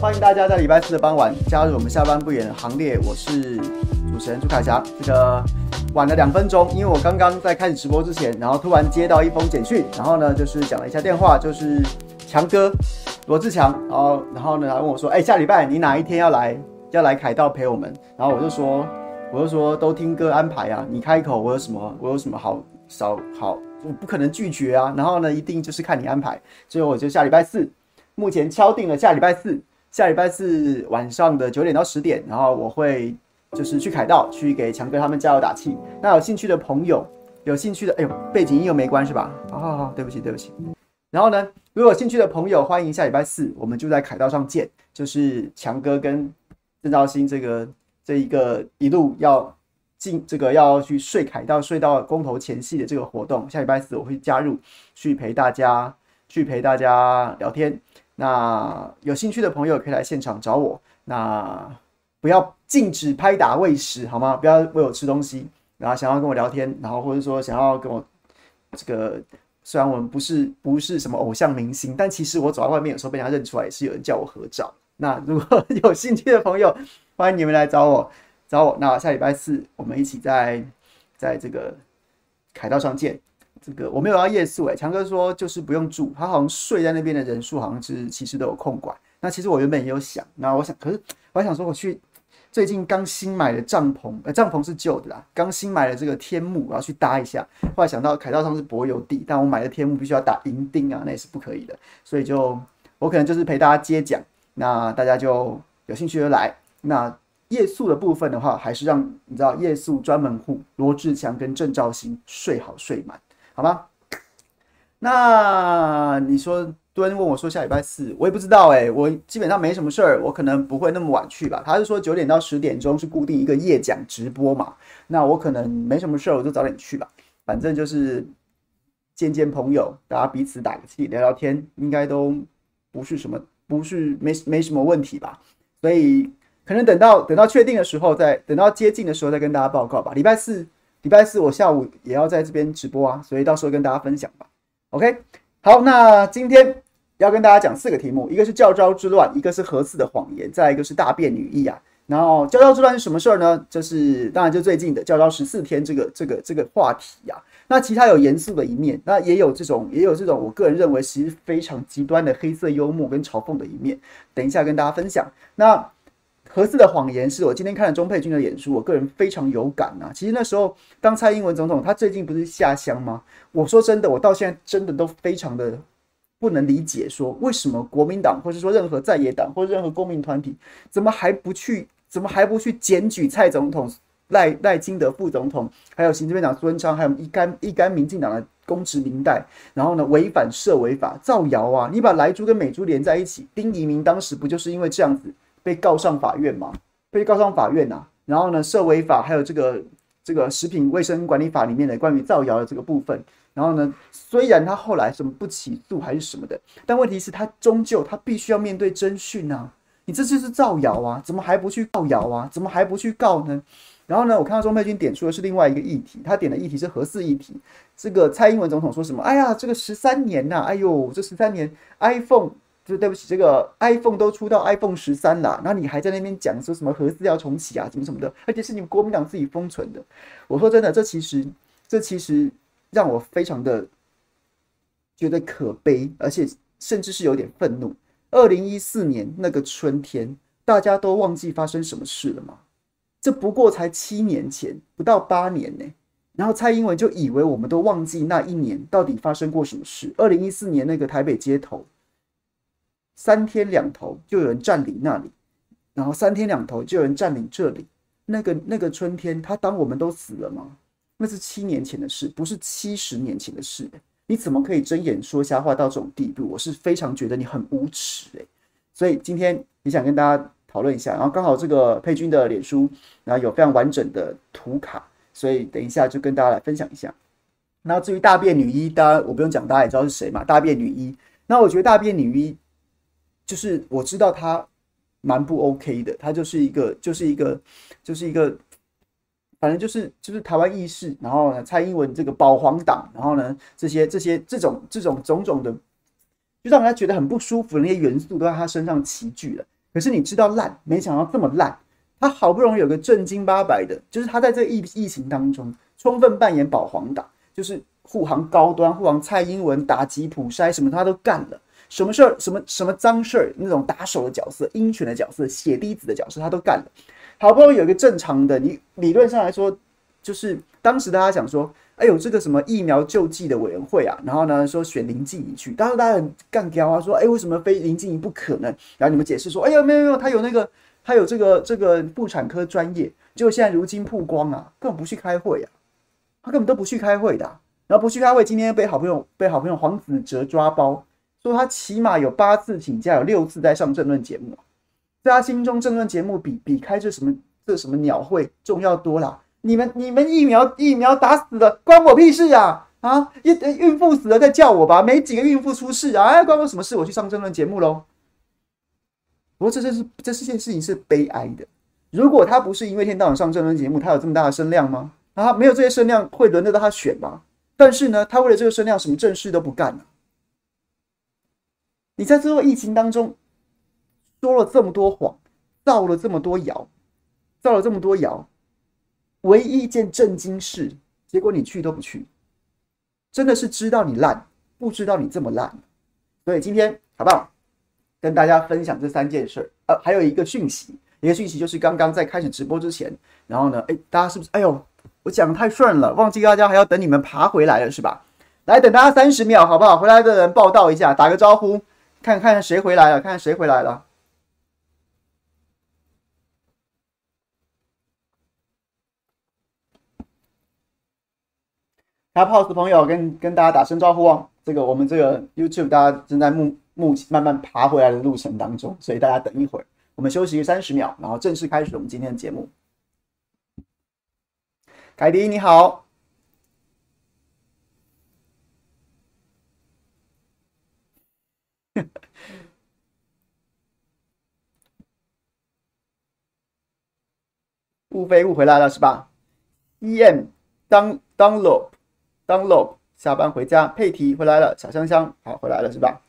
欢迎大家在礼拜四的傍晚加入我们下班不远的行列。我是主持人朱凯翔。这个晚了两分钟，因为我刚刚在开始直播之前，然后突然接到一封简讯，然后呢就是讲了一下电话，就是强哥罗志强，然后然后呢他问我说，哎，下礼拜你哪一天要来要来凯道陪我们？然后我就说我就说都听哥安排啊，你开口我有什么我有什么好少好，我不可能拒绝啊。然后呢一定就是看你安排，所以我就下礼拜四。目前敲定了下礼拜四，下礼拜四晚上的九点到十点，然后我会就是去凯道去给强哥他们加油打气。那有兴趣的朋友，有兴趣的，哎呦，背景音又没关是吧？好好好，对不起对不起。然后呢，如果有兴趣的朋友，欢迎下礼拜四，我们就在凯道上见。就是强哥跟郑兆兴这个这一个一路要进这个要去睡凯道，睡到公投前夕的这个活动，下礼拜四我会加入去陪大家去陪大家聊天。那有兴趣的朋友可以来现场找我。那不要禁止拍打喂食，好吗？不要喂我吃东西。然后想要跟我聊天，然后或者说想要跟我这个，虽然我们不是不是什么偶像明星，但其实我走在外面有时候被人家认出来，也是有人叫我合照。那如果 有兴趣的朋友，欢迎你们来找我，找我。那下礼拜四我们一起在在这个凯道上见。这个我没有要夜宿诶，强哥说就是不用住，他好像睡在那边的人数好像是其实都有控管。那其实我原本也有想，那我想，可是我还想说我去最近刚新买的帐篷，呃，帐篷是旧的啦，刚新买的这个天幕我要去搭一下。后来想到凯道上是柏油地，但我买的天幕必须要打银钉啊，那也是不可以的，所以就我可能就是陪大家接讲，那大家就有兴趣就来。那夜宿的部分的话，还是让你知道夜宿专门户罗志强跟郑兆兴睡好睡满。好吗？那你说蹲问我说下礼拜四，我也不知道哎、我基本上没什么事儿，我可能不会那么晚去吧。他是说九点到十点钟是固定一个夜讲直播嘛，那我可能没什么事儿，我就早点去吧。反正就是见见朋友，大家彼此打个气，聊聊天，应该都不是什么，不是没没什么问题吧。所以可能等到等到确定的时候再，等到接近的时候再跟大家报告吧。礼拜四。礼拜四我下午也要在这边直播啊，所以到时候跟大家分享吧。OK，好，那今天要跟大家讲四个题目，一个是教招之乱，一个是核四的谎言，再一个是大便女一啊。然后教招之乱是什么事儿呢？就是当然就最近的教招十四天这个这个这个话题啊。那其他有严肃的一面，那也有这种也有这种我个人认为其实非常极端的黑色幽默跟嘲讽的一面，等一下跟大家分享。那。核四的谎言是我今天看了钟佩君的演出，我个人非常有感呐、啊。其实那时候，当蔡英文总统他最近不是下乡吗？我说真的，我到现在真的都非常的不能理解，说为什么国民党，或是说任何在野党，或任何公民团体，怎么还不去，怎么还不去检举蔡总统、赖赖清德副总统，还有行政院长苏贞昌，还有一干一干民进党的公职民代，然后呢违反涉违法造谣啊！你把莱猪跟美猪连在一起，丁怡铭当时不就是因为这样子？被告上法院嘛？被告上法院呐、啊。然后呢，涉违法还有这个这个食品卫生管理法里面的关于造谣的这个部分。然后呢，虽然他后来什么不起诉还是什么的，但问题是，他终究他必须要面对侦讯啊。你这就是造谣啊，怎么还不去告谣啊？怎么还不去告呢？然后呢，我看到钟佩君点出的是另外一个议题，他点的议题是核四议题。这个蔡英文总统说什么？哎呀，这个十三年呐、啊，哎呦，这十三年 iPhone。就对不起，这个 iPhone 都出到 iPhone 十三了，那你还在那边讲说什么核四要重启啊，什么什么的，而且是你们国民党自己封存的。我说真的，这其实这其实让我非常的觉得可悲，而且甚至是有点愤怒。二零一四年那个春天，大家都忘记发生什么事了吗？这不过才七年前，不到八年呢。然后蔡英文就以为我们都忘记那一年到底发生过什么事。二零一四年那个台北街头。三天两头就有人占领那里，然后三天两头就有人占领这里。那个那个春天，他当我们都死了吗？那是七年前的事，不是七十年前的事。你怎么可以睁眼说瞎话到这种地步？我是非常觉得你很无耻诶。所以今天也想跟大家讨论一下，然后刚好这个佩君的脸书，然后有非常完整的图卡，所以等一下就跟大家来分享一下。那至于大便女一，当然我不用讲，大家也知道是谁嘛。大便女一，那我觉得大便女一。就是我知道他蛮不 OK 的，他就是一个，就是一个，就是一个，反正就是就是台湾意识，然后呢，蔡英文这个保皇党，然后呢，这些这些这种这种种种的就让人家觉得很不舒服的那些元素都在他身上齐聚了。可是你知道烂，没想到这么烂。他好不容易有个正经八百的，就是他在这疫疫情当中充分扮演保皇党，就是护航高端、护航蔡英文、打击普筛，什么他都干了。什么事儿、什么什么脏事儿，那种打手的角色、鹰犬的角色、血滴子的角色，他都干了。好不容易有一个正常的，你理论上来说，就是当时大家想说，哎呦，这个什么疫苗救济的委员会啊，然后呢说选林静怡去，当时大家很干譙啊，说，哎，为什么非林静怡不可能？然后你们解释说，哎呦，没有没有，他有那个，他有这个这个妇产科专业，结果现在如今曝光啊，根本不去开会啊，他根本都不去开会的，然后不去开会，今天被好朋友被好朋友黄子哲抓包。说他起码有八次请假，有六次在上政论节目，在他心中政论节目比比开这什么这什么鸟会重要多了。你们你们疫苗疫苗打死了，关我屁事啊！啊，孕孕妇死了再叫我吧，没几个孕妇出事啊，哎，关我什么事？我去上政论节目喽。不过这这是这是件事情是悲哀的。如果他不是因为一天到晚上政论节目，他有这么大的声量吗？啊，没有这些声量会轮得到他选吗？但是呢，他为了这个声量，什么正事都不干了。你在这个疫情当中说了这么多谎，造了这么多谣，造了这么多谣，唯一一件正经事，结果你去都不去，真的是知道你烂，不知道你这么烂。所以今天好不好？跟大家分享这三件事儿。呃，还有一个讯息，一个讯息就是刚刚在开始直播之前，然后呢，哎，大家是不是？哎呦，我讲得太顺了，忘记大家还要等你们爬回来了是吧？来，等大家三十秒好不好？回来的人报道一下，打个招呼。看看谁回来了？看看谁回来了？开 pose 的朋友跟跟大家打声招呼哦。这个我们这个 YouTube 大家正在目目慢慢爬回来的路程当中，所以大家等一会儿，我们休息三十秒，然后正式开始我们今天的节目。凯迪你好。误飞误回来了是吧？em down download download 下班回家，佩提回来了，小香香好回来了是吧？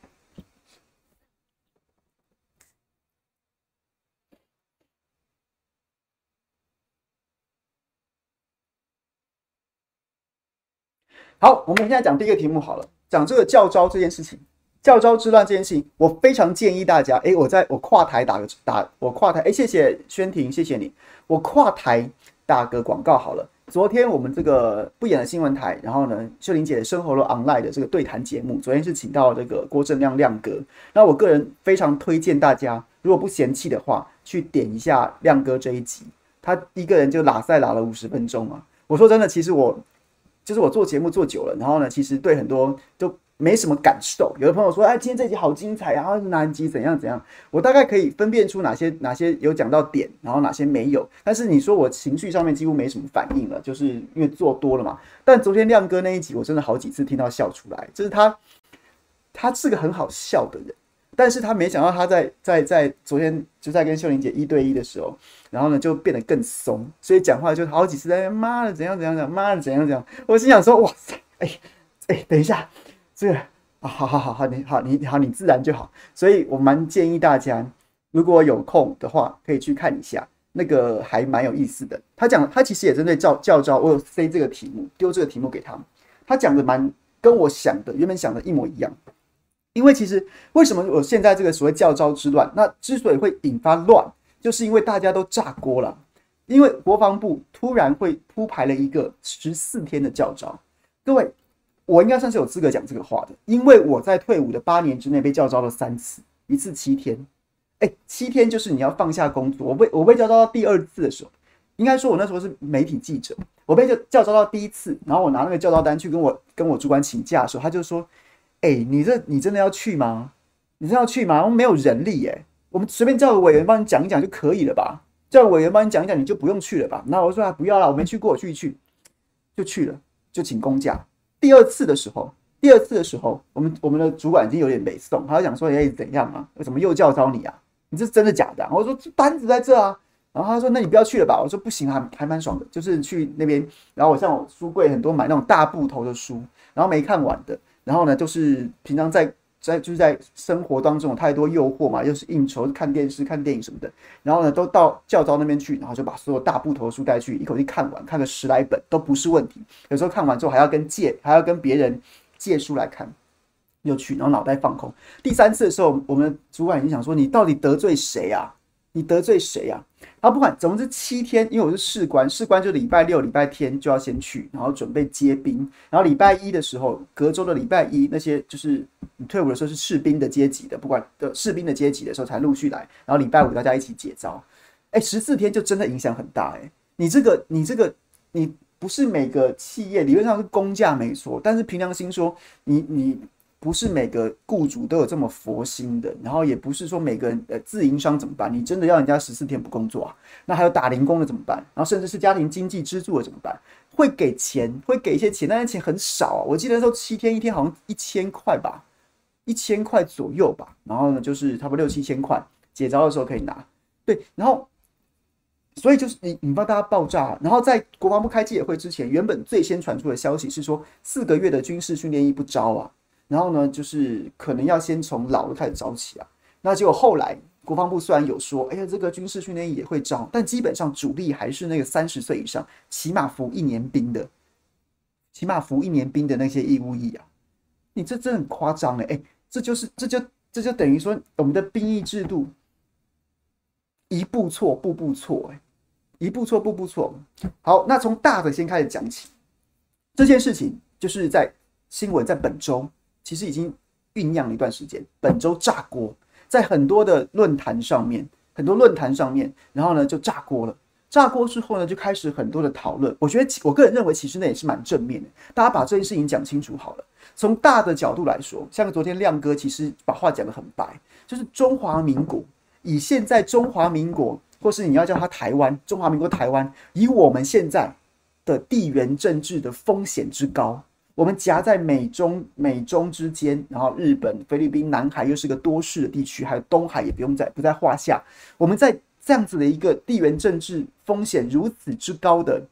好，我们现在讲第一个题目好了，讲这个教招这件事情。教招之乱这件事情，我非常建议大家。哎，我在我跨台打个打，我跨台。哎，谢谢宣婷，谢谢你。我跨台打个广告好了。昨天我们这个不演的新闻台，然后呢，秀玲姐的生活了 online 的这个对谈节目，昨天是请到这个郭正亮亮哥。那我个人非常推荐大家，如果不嫌弃的话，去点一下亮哥这一集。他一个人就拉赛拉了五十分钟啊！我说真的，其实我就是我做节目做久了，然后呢，其实对很多都。没什么感受。有的朋友说：“哎，今天这集好精彩，然后哪集怎样怎样？”我大概可以分辨出哪些哪些有讲到点，然后哪些没有。但是你说我情绪上面几乎没什么反应了，就是因为做多了嘛。但昨天亮哥那一集，我真的好几次听到笑出来，就是他，他是个很好笑的人，但是他没想到他在在在昨天就在跟秀玲姐一对一的时候，然后呢就变得更松，所以讲话就好几次在妈的怎样怎样讲，妈的怎样怎样。我心想说：“哇塞，哎哎，等一下。”这个啊，好好好好，你好，你好，你自然就好。所以我蛮建议大家，如果有空的话，可以去看一下，那个还蛮有意思的。他讲，他其实也针对教教招，我有塞这个题目，丢这个题目给他们。他讲的蛮跟我想的原本想的一模一样。因为其实为什么我现在这个所谓教招之乱，那之所以会引发乱，就是因为大家都炸锅了。因为国防部突然会铺排了一个十四天的教招，各位。我应该算是有资格讲这个话的，因为我在退伍的八年之内被教招了三次，一次七天，哎，七天就是你要放下工作。我被我被教招到第二次的时候，应该说我那时候是媒体记者，我被教教招到第一次，然后我拿那个教招单去跟我跟我主管请假的时候，他就说：“哎，你这你真的要去吗？你真的要去吗？我们没有人力耶，我们随便叫个委员帮你讲一讲就可以了吧？叫个委员帮你讲一讲，你就不用去了吧？”那我说：“啊，不要了，我没去过，我去一去就去了，就请公假。”第二次的时候，第二次的时候，我们我们的主管已经有点没送，他就讲说：“哎，怎样啊？怎么又叫招你啊？你这是真的假的啊？”我说：“这单子在这啊。”然后他说：“那你不要去了吧？”我说：“不行，啊还蛮爽的，就是去那边。然后我像我书柜很多买那种大布头的书，然后没看完的，然后呢，就是平常在在就是在生活当中有太多诱惑嘛，又是应酬、看电视、看电影什么的，然后呢，都到教招那边去，然后就把所有大部头书带去，一口气看完，看个十来本都不是问题。有时候看完之后还要跟借，还要跟别人借书来看，又去，然后脑袋放空。第三次的时候，我们主管已经想说：“你到底得罪谁啊？你得罪谁啊？”然后不管，总之七天，因为我是士官，士官就礼拜六、礼拜天就要先去，然后准备接兵。然后礼拜一的时候，隔周的礼拜一，那些就是你退伍的时候是士兵的阶级的，不管的士兵的阶级的时候才陆续来。然后礼拜五大家一起解招。哎，十四天就真的影响很大哎。你这个，你这个，你不是每个企业理论上是公价没错，但是凭良心说，你你。不是每个雇主都有这么佛心的，然后也不是说每个人呃自营商怎么办？你真的要人家十四天不工作啊？那还有打零工的怎么办？然后甚至是家庭经济支柱的怎么办？会给钱，会给一些钱，但是钱很少啊。我记得那时候七天一天好像一千块吧，一千块左右吧。然后呢，就是差不多六七千块，解招的时候可以拿。对，然后所以就是你引发大家爆炸。然后在国防部开记者会之前，原本最先传出的消息是说四个月的军事训练一不招啊。然后呢，就是可能要先从老的开始招起啊。那结果后来国防部虽然有说，哎呀，这个军事训练也会招，但基本上主力还是那个三十岁以上，起码服一年兵的，起码服一年兵的那些义务役啊。你这真的很夸张哎，哎，这就是这就这就等于说我们的兵役制度一步错步步错哎，一步错步步错。好，那从大的先开始讲起，这件事情就是在新闻在本周。其实已经酝酿了一段时间，本周炸锅，在很多的论坛上面，很多论坛上面，然后呢就炸锅了。炸锅之后呢，就开始很多的讨论。我觉得，我个人认为，其实那也是蛮正面的。大家把这件事情讲清楚好了。从大的角度来说，像昨天亮哥其实把话讲得很白，就是中华民国以现在中华民国，或是你要叫它台湾，中华民国台湾，以我们现在的地缘政治的风险之高。我们夹在美中美中之间，然后日本、菲律宾、南海又是个多事的地区，还有东海也不用在不在话下。我们在这样子的一个地缘政治风险如此之高的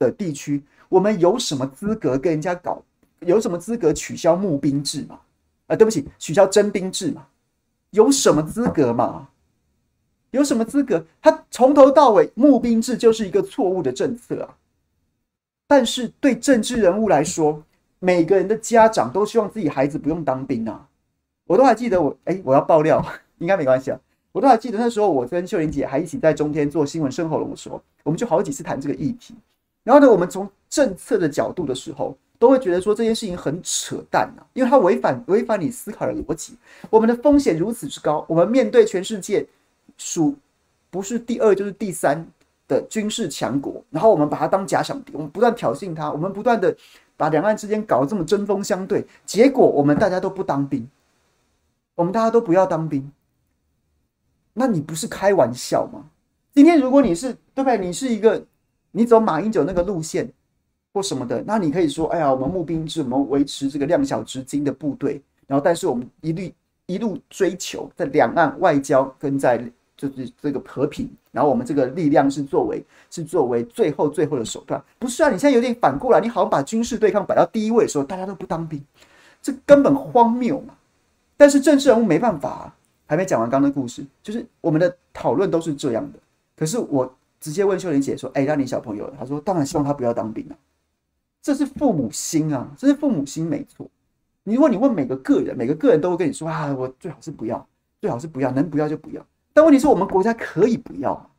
的地区，我们有什么资格跟人家搞？有什么资格取消募兵制嘛？啊，对不起，取消征兵制嘛？有什么资格嘛？有什么资格？他从头到尾募兵制就是一个错误的政策啊！但是对政治人物来说，每个人的家长都希望自己孩子不用当兵啊！我都还记得我，哎、我要爆料，应该没关系啊。我都还记得那时候，我跟秀玲姐还一起在中天做新闻生喉咙的时候，我们就好几次谈这个议题。然后呢，我们从政策的角度的时候，都会觉得说这件事情很扯淡啊，因为它违反违反你思考的逻辑。我们的风险如此之高，我们面对全世界数不是第二就是第三。的军事强国，然后我们把它当假想敌，我们不断挑衅它，我们不断的把两岸之间搞得这么针锋相对，结果我们大家都不当兵，我们大家都不要当兵，那你不是开玩笑吗？今天如果你是对不对？你是一个你走马英九那个路线或什么的，那你可以说，哎呀，我们募兵制，我们维持这个量小质精的部队，然后但是我们一律一路追求在两岸外交跟在。就是这个和平，然后我们这个力量是作为是作为最后最后的手段，不是啊？你现在有点反过来，你好像把军事对抗摆到第一位的时候，大家都不当兵，这根本荒谬嘛！但是政治人物没办法啊，还没讲完刚刚的故事，就是我们的讨论都是这样的。可是我直接问秀玲姐说：“哎，让你小朋友，他说当然希望他不要当兵啊，这是父母心啊，这是父母心没错。你如果你问每个个人，每个个人都会跟你说啊，我最好是不要，最好是不要，能不要就不要。”但问题是我们国家可以不要，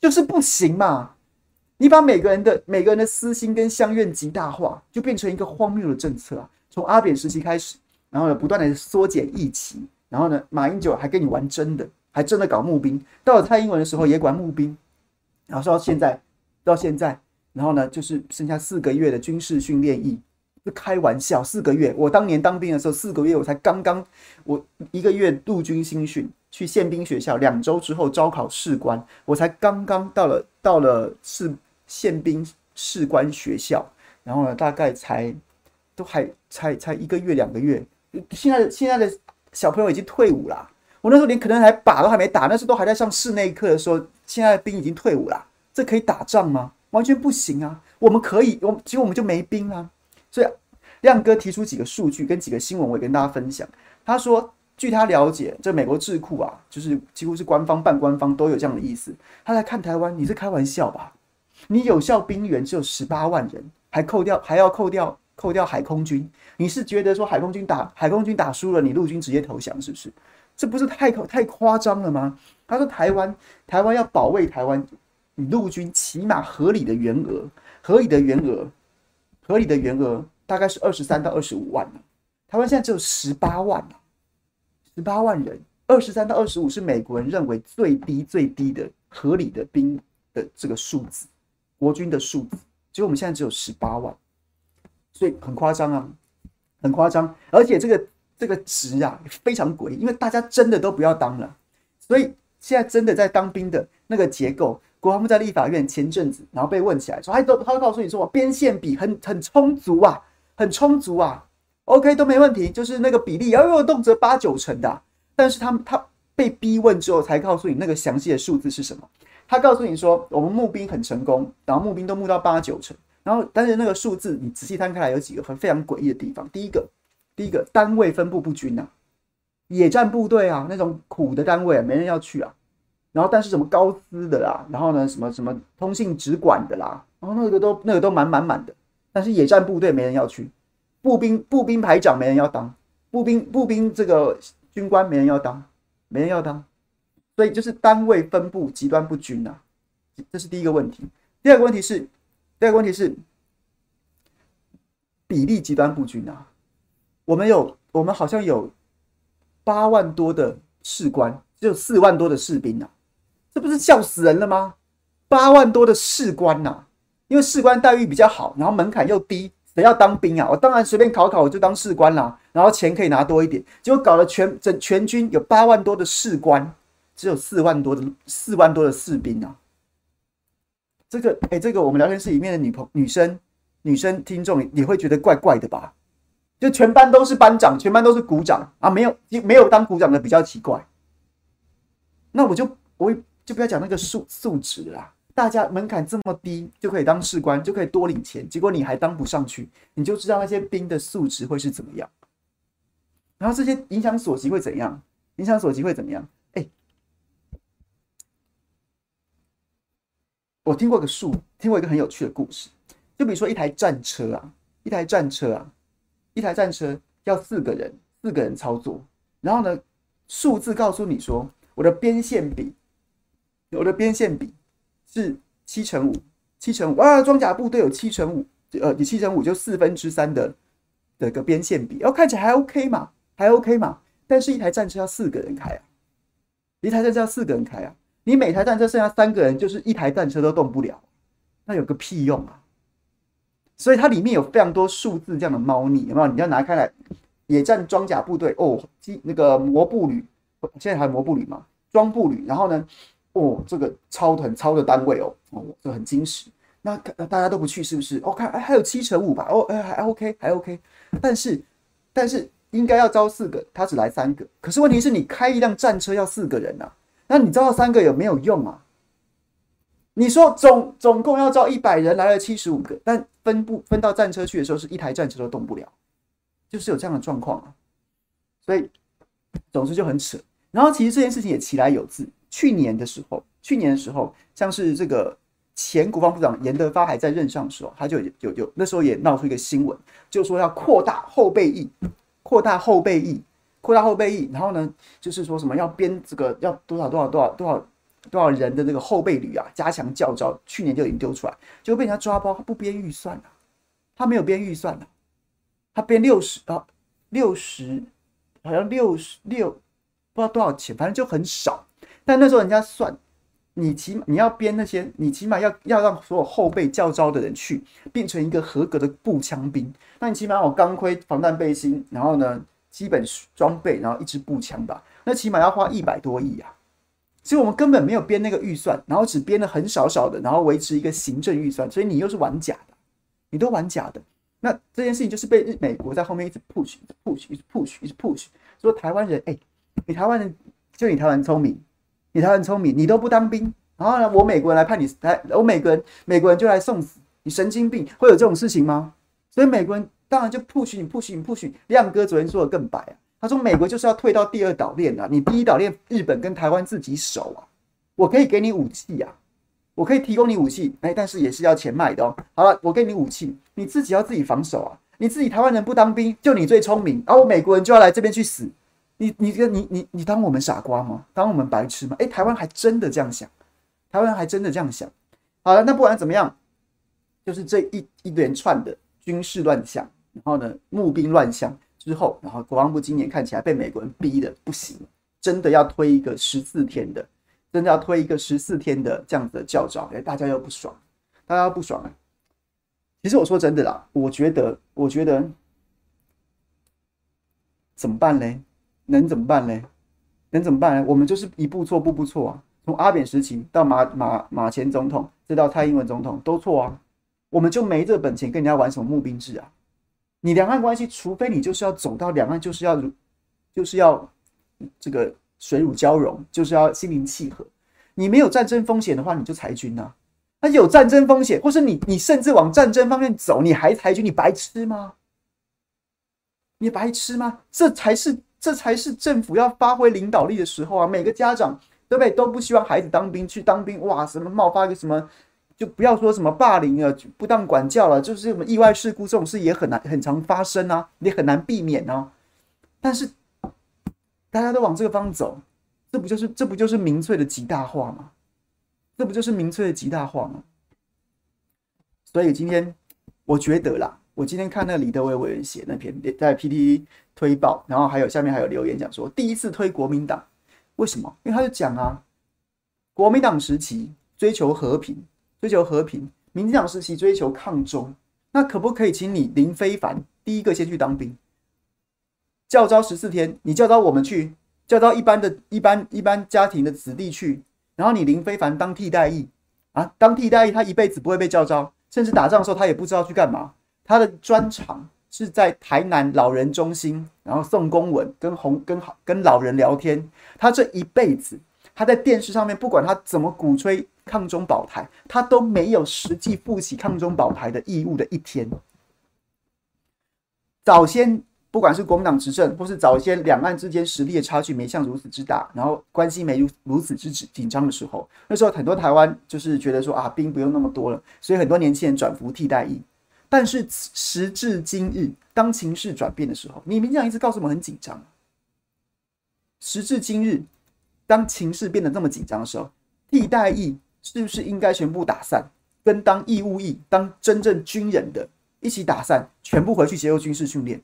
就是不行嘛！你把每个人的每个人的私心跟乡愿极大化，就变成一个荒谬的政策啊！从阿扁时期开始，然后呢，不断的缩减疫情，然后呢，马英九还跟你玩真的，还真的搞募兵，到了蔡英文的时候也管募兵，然后说到现在，到现在，然后呢，就是剩下四个月的军事训练役，开玩笑，四个月，我当年当兵的时候，四个月我才刚刚，我一个月陆军新训。去宪兵学校两周之后招考士官，我才刚刚到了到了士宪兵士官学校，然后呢，大概才都还才才一个月两个月。现在现在的小朋友已经退伍了，我那时候连可能还靶都还没打，那时候都还在上室内课的时候，现在兵已经退伍了，这可以打仗吗？完全不行啊！我们可以，我其实我们就没兵啊，所以亮哥提出几个数据跟几个新闻，我也跟大家分享。他说，据他了解，这美国智库啊，就是几乎是官方、半官方都有这样的意思。他来看台湾，你是开玩笑吧？你有效兵员只有十八万人，还扣掉还要扣掉扣掉海空军，你是觉得说海空军打海空军打输了，你陆军直接投降是不是？这不是太太夸张了吗？他说台湾台湾要保卫台湾，你陆军起码合理的员额，合理的员额，合理的员额大概是二十三到二十五万呢。台湾现在只有十八万啊，十八万人，二十三到二十五是美国人认为最低最低的合理的兵的这个数字，国军的数字，结果我们现在只有十八万，所以很夸张啊，很夸张，而且这个。这个值啊非常诡异，因为大家真的都不要当了，所以现在真的在当兵的那个结构，国防部在立法院前阵子，然后被问起来说，他都他会告诉你说，边线比很很充足啊，很充足啊，OK 都没问题，就是那个比例要有动辄八九成的，但是他他被逼问之后才告诉你那个详细的数字是什么，他告诉你说我们募兵很成功，然后募兵都募到八九成，然后但是那个数字你仔细摊开来有几个很非常诡异的地方，第一个。第一个单位分布不均呐，野战部队啊，那种苦的单位啊，没人要去啊。然后，但是什么高资的啦，然后呢，什么什么通信直管的啦，然后那个都那个都满满满的。但是野战部队没人要去，步兵步兵排长没人要当，步兵步兵这个军官没人要当，没人要当。所以就是单位分布极端不均呐，这是第一个问题。第二个问题是，第二个问题是比例极端不均啊。我们有，我们好像有八万多的士官，只有四万多的士兵啊，这不是笑死人了吗？八万多的士官呐，因为士官待遇比较好，然后门槛又低，谁要当兵啊？我当然随便考考我就当士官啦，然后钱可以拿多一点。结果搞了全整全军有八万多的士官，只有四万多的四万多的士兵啊。这个哎，这个我们聊天室里面的女朋女生女生听众也会觉得怪怪的吧？就全班都是班长，全班都是股长啊，没有没有当股长的比较奇怪。那我就我就不要讲那个素素质啦，大家门槛这么低就可以当士官，就可以多领钱，结果你还当不上去，你就知道那些兵的素质会是怎么样。然后这些影响所及会怎样？影响所及会怎么样？哎，我听过个数，听过一个很有趣的故事，就比如说一台战车啊，一台战车啊。一台战车要四个人，四个人操作。然后呢，数字告诉你说，我的边线比，我的边线比是七乘五，七乘五啊，装甲部队有七乘五，呃，你七乘五就四分之三的的个边线比，哦看起来还 OK 嘛，还 OK 嘛。但是，一台战车要四个人开啊，一台战车要四个人开啊，你每台战车剩下三个人，就是一台战车都动不了，那有个屁用啊！所以它里面有非常多数字这样的猫腻，有没有？你要拿开来，野战装甲部队哦，机那个摩步旅，现在还有摩步旅吗？装步旅，然后呢，哦，这个超很超的单位哦，哦，这很精实。那大家都不去是不是？哦、看还有七成五吧，哦，哎还 OK 还 OK，但是但是应该要招四个，他只来三个。可是问题是你开一辆战车要四个人呐、啊，那你招到三个有没有用啊？你说总总共要招一百人，来了七十五个，但分布分到战车去的时候，是一台战车都动不了，就是有这样的状况啊。所以总之就很扯。然后其实这件事情也其来有自，去年的时候，去年的时候，像是这个前国防部长严德发还在任上的时候，他就有有那时候也闹出一个新闻，就说要扩大后备役，扩大后备役，扩大后备役。然后呢，就是说什么要编这个要多少多少多少多少。多少人的那个后备旅啊，加强教招，去年就已经丢出来，结果被人家抓包，他不编预算了，他没有编预算了，他编六十啊，六十，好像六十六，不知道多少钱，反正就很少。但那时候人家算，你起码你要编那些，你起码要要让所有后备教招的人去变成一个合格的步枪兵，那你起码有钢盔、防弹背心，然后呢，基本装备，然后一支步枪吧，那起码要花一百多亿啊。所以我们根本没有编那个预算，然后只编了很少少的，然后维持一个行政预算。所以你又是玩假的，你都玩假的。那这件事情就是被日美国在后面一直 push，一直 push，一直 push，一直 push，说台湾人，哎、你台湾人就你台湾聪明，你台湾聪明，你都不当兵，然后呢，我美国人来判你，来，我美国人美国人就来送死，你神经病，会有这种事情吗？所以美国人当然就 push 你 push 你 push 你。亮哥昨天说的更白啊，他说美国就是要退到第二岛链啊，你第一岛链日本跟台湾自己守啊，我可以给你武器啊，我可以提供你武器，哎，但是也是要钱买的哦。好了，我给你武器，你自己要自己防守啊，你自己台湾人不当兵，就你最聪明，然后美国人就要来这边去死，你你你你你你当我们傻瓜吗？当我们白痴吗？哎，台湾还真的这样想，台湾还真的这样想。好了，那不管怎么样，就是这一一连串的军事乱象，然后呢，募兵乱象之后，然后国防部今年看起来被美国人逼的不行，真的要推一个十四天的，真的要推一个十四天的这样子的教召，哎，大家又不爽，大家不爽啊。其实我说真的啦，我觉得，我觉得怎么办嘞？能怎么办嘞？能怎么办呢？我们就是一步错，步步错啊。从阿扁时期到马马马前总统，再到蔡英文总统都错啊，我们就没这本钱跟人家玩什么募兵制啊？你两岸关系，除非你就是要走到两岸就是要就是要这个水乳交融，就是要心灵契合。你没有战争风险的话，你就裁军啊。那有战争风险，或是你你甚至往战争方面走，你还裁军，你白痴吗？你白痴吗？这才是这才是政府要发挥领导力的时候啊！每个家长。对不对？都不希望孩子当兵，去当兵哇！什么冒发个什么，就不要说什么霸凌了，不当管教了，就是什么意外事故这种事也很难很常发生啊，也很难避免啊。但是大家都往这个方走，这不就是这不就是民粹的极大化吗？这不就是民粹的极大化吗？所以今天我觉得啦，我今天看那个李德伟委员写那篇在 PTT 推爆，然后还有下面还有留言讲说，第一次推国民党。为什么？因为他就讲啊，国民党时期追求和平，追求和平；民进党时期追求抗中。那可不可以请你林非凡第一个先去当兵，教招十四天，你教招我们去，教招一般的一般一般家庭的子弟去，然后你林非凡当替代役啊，当替代役，他一辈子不会被教招，甚至打仗的时候他也不知道去干嘛，他的专长。是在台南老人中心，然后送公文，跟红跟好跟老人聊天。他这一辈子，他在电视上面，不管他怎么鼓吹抗中保台，他都没有实际负起抗中保台的义务的一天。早先不管是国民党执政，或是早先两岸之间实力的差距没像如此之大，然后关系没如如此之紧张的时候，那时候很多台湾就是觉得说啊，兵不用那么多了，所以很多年轻人转服替代役。但是时至今日，当情势转变的时候，你民进党一直告诉我们很紧张。时至今日，当情势变得这么紧张的时候，替代役是不是应该全部打散，跟当义务役、当真正军人的一起打散，全部回去接受军事训练？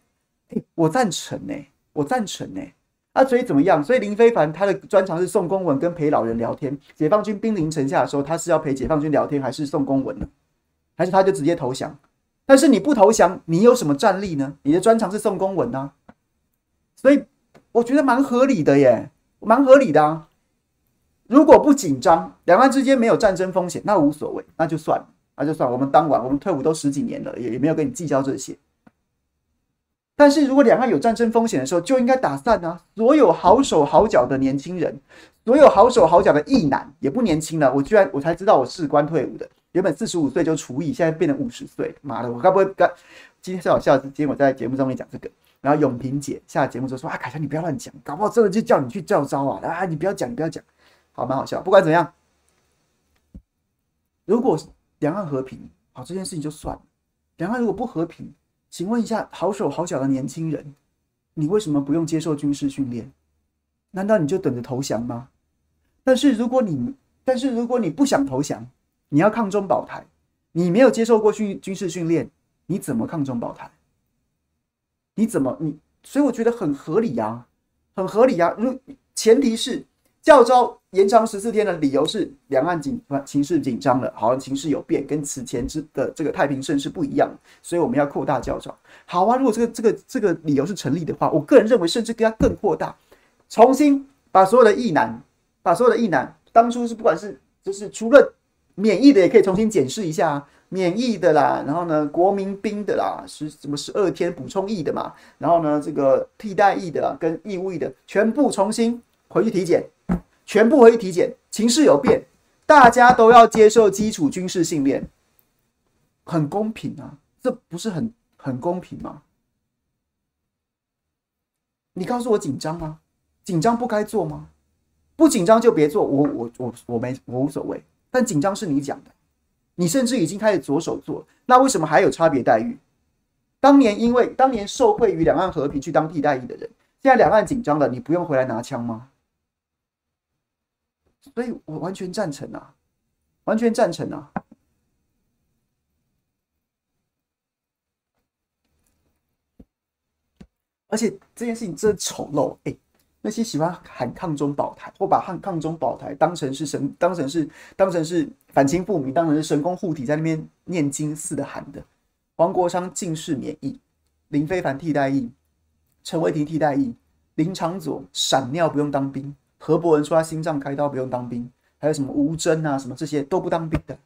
我赞成呢，我赞成呢。啊，所以怎么样？所以林非凡他的专长是送公文跟陪老人聊天。解放军兵临城下的时候，他是要陪解放军聊天，还是送公文呢？还是他就直接投降？但是你不投降，你有什么战力呢？你的专长是送公文啊，所以我觉得蛮合理的耶，蛮合理的啊。如果不紧张，两岸之间没有战争风险，那无所谓，那就算了，那就算了。我们当晚，我们退伍都十几年了，也也没有跟你计较这些。但是如果两岸有战争风险的时候，就应该打散啊！所有好手好脚的年轻人，所有好手好脚的役男，也不年轻了。我居然我才知道我士官退伍的。原本四十五岁就除以，现在变成五十岁，妈的！我该不会该今天最好笑，今天我在节目上面讲这个，然后永平姐下节目之后说：“啊，凯翔你不要乱讲，搞不好真的就叫你去教招啊！啊，你不要讲，你不要讲，好，蛮好笑。不管怎样，如果两岸和平，好，这件事情就算了。两岸如果不和平，请问一下，好手好脚的年轻人，你为什么不用接受军事训练？难道你就等着投降吗？但是如果你，但是如果你不想投降，你要抗中保台，你没有接受过训军事训练，你怎么抗中保台？你怎么你？所以我觉得很合理呀，很合理呀。如前提是教召延长十四天的理由是两岸紧情势紧张了，好像情势有变，跟此前之的这个太平盛世不一样，所以我们要扩大教召。好啊，如果这个这个这个理由是成立的话，我个人认为甚至更加更扩大，重新把所有的役男，把所有的役男，当初是不管是就是除了。免疫的也可以重新检视一下，免疫的啦，然后呢，国民兵的啦，是什么十二天补充役的嘛，然后呢，这个替代役的，跟义务役的全部重新回去体检，全部回去体检，情势有变，大家都要接受基础军事训练，很公平啊，这不是很很公平吗？你告诉我紧张吗？紧张不该做吗？不紧张就别做，我我我我没我无所谓。但紧张是你讲的，你甚至已经开始着手做，那为什么还有差别待遇？当年因为当年受惠于两岸和平去当替代役的人，现在两岸紧张了，你不用回来拿枪吗？所以我完全赞成啊，完全赞成啊。而且这件事情真的丑陋，哎，那些喜欢喊抗中保台，或把抗抗中保台当成是神，当成是当成是反清复明，当成是神功护体，在那边念经似的喊的。黄国昌进士免疫，林非凡替代役，陈为廷替代役，林长佐闪尿不用当兵，何博文说他心脏开刀不用当兵，还有什么吴征啊，什么这些都不当兵的，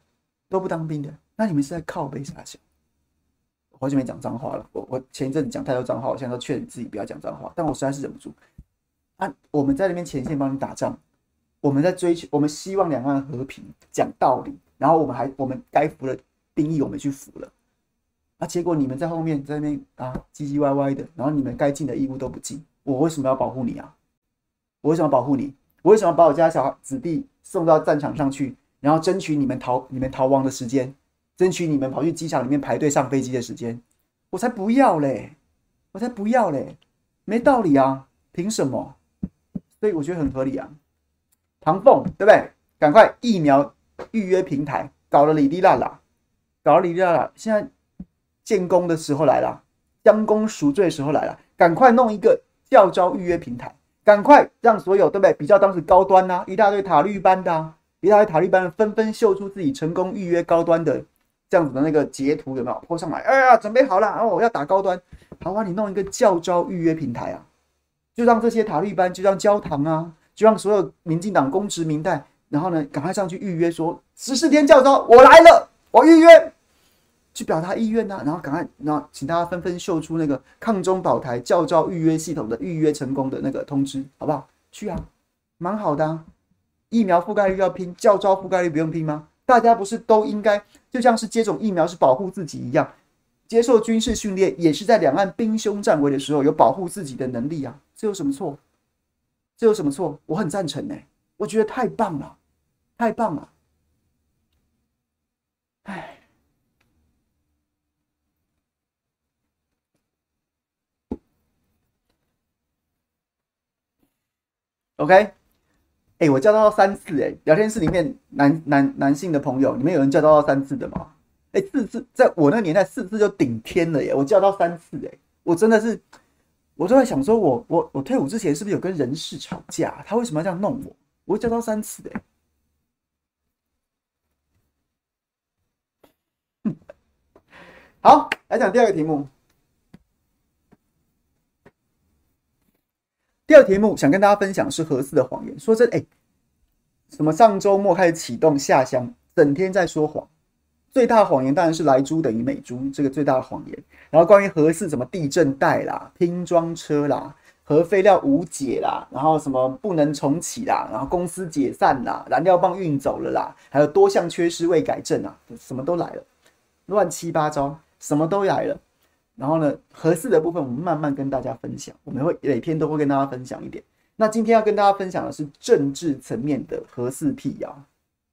都不当兵的，那你们是在靠北啥小？好久没讲脏话了，我我前一阵子讲太多脏话，我现在都劝自己不要讲脏话，但我实在是忍不住。啊，我们在那边前线帮你打仗，我们在追求，我们希望两岸和平，讲道理，然后我们还我们该服的兵役我们去服了，啊，结果你们在后面在那边啊唧唧歪歪的，然后你们该尽的义务都不尽，我为什么要保护你啊？我为什么保护你？我为什么把我家小子弟送到战场上去，然后争取你们逃你们逃亡的时间？争取你们跑去机场里面排队上飞机的时间，我才不要嘞！我才不要嘞！没道理啊，凭什么？所以我觉得很合理啊。唐凤对不对？赶快疫苗预约平台搞了哩哩啦啦，搞了哩哩啦啦。现在建工的时候来了，将功赎罪的时候来了，赶快弄一个教招预约平台，赶快让所有对不对？比较当时高端呐、啊，一大堆塔绿班的、一大堆塔绿班的纷纷秀出自己成功预约高端的。这样子的那个截图有没有泼上来？哎呀，准备好了，然后我要打高端。好啊，你弄一个教招预约平台啊，就让这些塔利班，就让焦糖啊，就让所有民进党公职民代，然后呢，赶快上去预约，说十四天教招，我来了，我预约，去表达意愿呐、啊。然后赶快，然后请大家纷纷秀出那个抗中保台教招预约系统的预约成功的那个通知，好不好？去啊，蛮好的啊。疫苗覆盖率要拼，教招覆盖率不用拼吗？大家不是都应该就像是接种疫苗是保护自己一样，接受军事训练也是在两岸兵凶战危的时候有保护自己的能力啊？这有什么错？这有什么错？我很赞成呢、我觉得太棒了，太棒了。哎，OK。哎、我叫到三次哎、聊天室里面男男男性的朋友，你们有人叫到三次的吗？四次，在我那个年代，四次就顶天了耶！我叫到三次哎、我真的是，我都在想说我，我我退伍之前是不是有跟人事吵架？他为什么要这样弄我？我会叫到三次哎、好，来讲第二个题目。第二题目想跟大家分享是核四的谎言。说真，哎、什么上周末开始启动下乡，整天在说谎。最大谎言当然是莱猪等于美猪，这个最大的谎言。然后关于核四什么地震带啦、拼装车啦、核废料无解啦，然后什么不能重启啦，然后公司解散啦，燃料棒运走了啦，还有多项缺失未改正啊，什么都来了，乱七八糟，什么都来了。然后呢，核四的部分我们慢慢跟大家分享，我们会每天都会跟大家分享一点。那今天要跟大家分享的是政治层面的核四辟谣，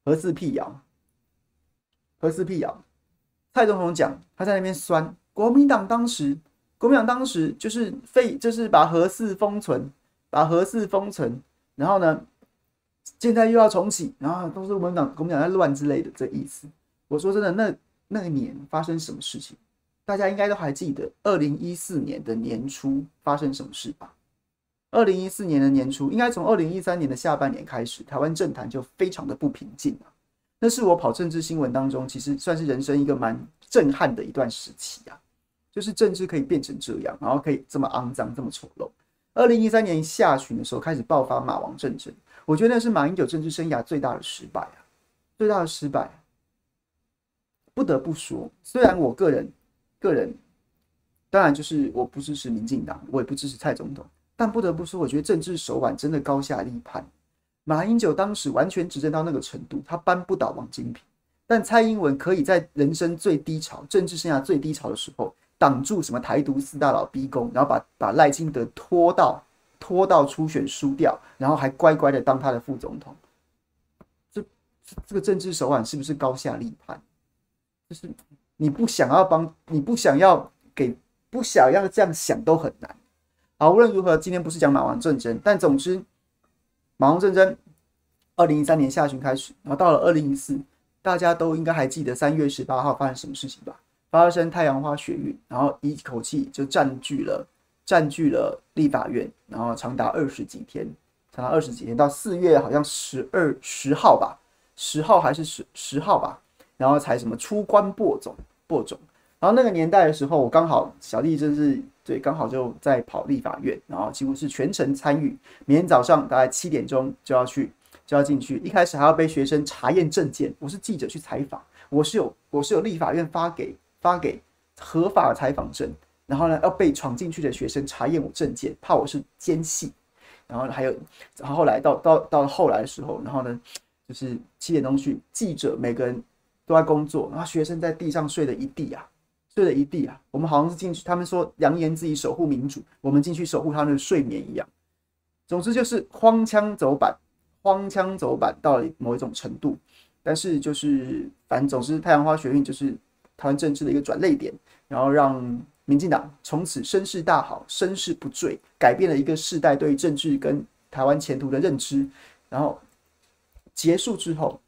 核四辟谣，核四辟谣。蔡总统讲他在那边酸国民党，当时国民党当时就是废，就是把核四封存，把核四封存，然后呢，现在又要重启，然后都是国民党国民党在乱之类的这意思。我说真的，那那一年发生什么事情？大家应该都还记得，二零一四年的年初发生什么事吧？二零一四年的年初，应该从二零一三年的下半年开始，台湾政坛就非常的不平静啊。那是我跑政治新闻当中，其实算是人生一个蛮震撼的一段时期啊。就是政治可以变成这样，然后可以这么肮脏、这么丑陋。二零一三年下旬的时候开始爆发马王政争，我觉得那是马英九政治生涯最大的失败啊，最大的失败。不得不说，虽然我个人。个人当然就是我不支持民进党，我也不支持蔡总统，但不得不说，我觉得政治手腕真的高下立判。马英九当时完全执政到那个程度，他扳不倒王金平，但蔡英文可以在人生最低潮、政治生涯最低潮的时候，挡住什么台独四大佬逼宫，然后把把赖清德拖到拖到初选输掉，然后还乖乖的当他的副总统。这这个政治手腕是不是高下立判？就是你不想要帮，你不想要给，不想要这样想都很难。好，无论如何，今天不是讲马王政争，但总之，马王政争，二零一三年下旬开始，然后到了二零一四，大家都应该还记得三月十八号发生什么事情吧？发生太阳花学运，然后一口气就占据了占据了立法院，然后长达二十几天，长达二十几天，到四月好像十二十号吧，十号还是十十号吧，然后才什么出关播种播种，然后那个年代的时候，我刚好小弟真是。对，刚好就在跑立法院，然后几乎是全程参与。明天早上大概七点钟就要去，就要进去。一开始还要被学生查验证件，我是记者去采访，我是有我是有立法院发给发给合法的采访证，然后呢要被闯进去的学生查验我证件，怕我是奸细。然后还有，然后后来到到到后来的时候，然后呢就是七点钟去，记者每个人都在工作，然后学生在地上睡了一地啊。睡了一地啊！我们好像是进去，他们说扬言自己守护民主，我们进去守护他们的睡眠一样。总之就是荒腔走板，荒腔走板到了某一种程度。但是就是反正总之，太阳花学运就是台湾政治的一个转捩点，然后让民进党从此声势大好，声势不坠，改变了一个世代对政治跟台湾前途的认知。然后结束之后，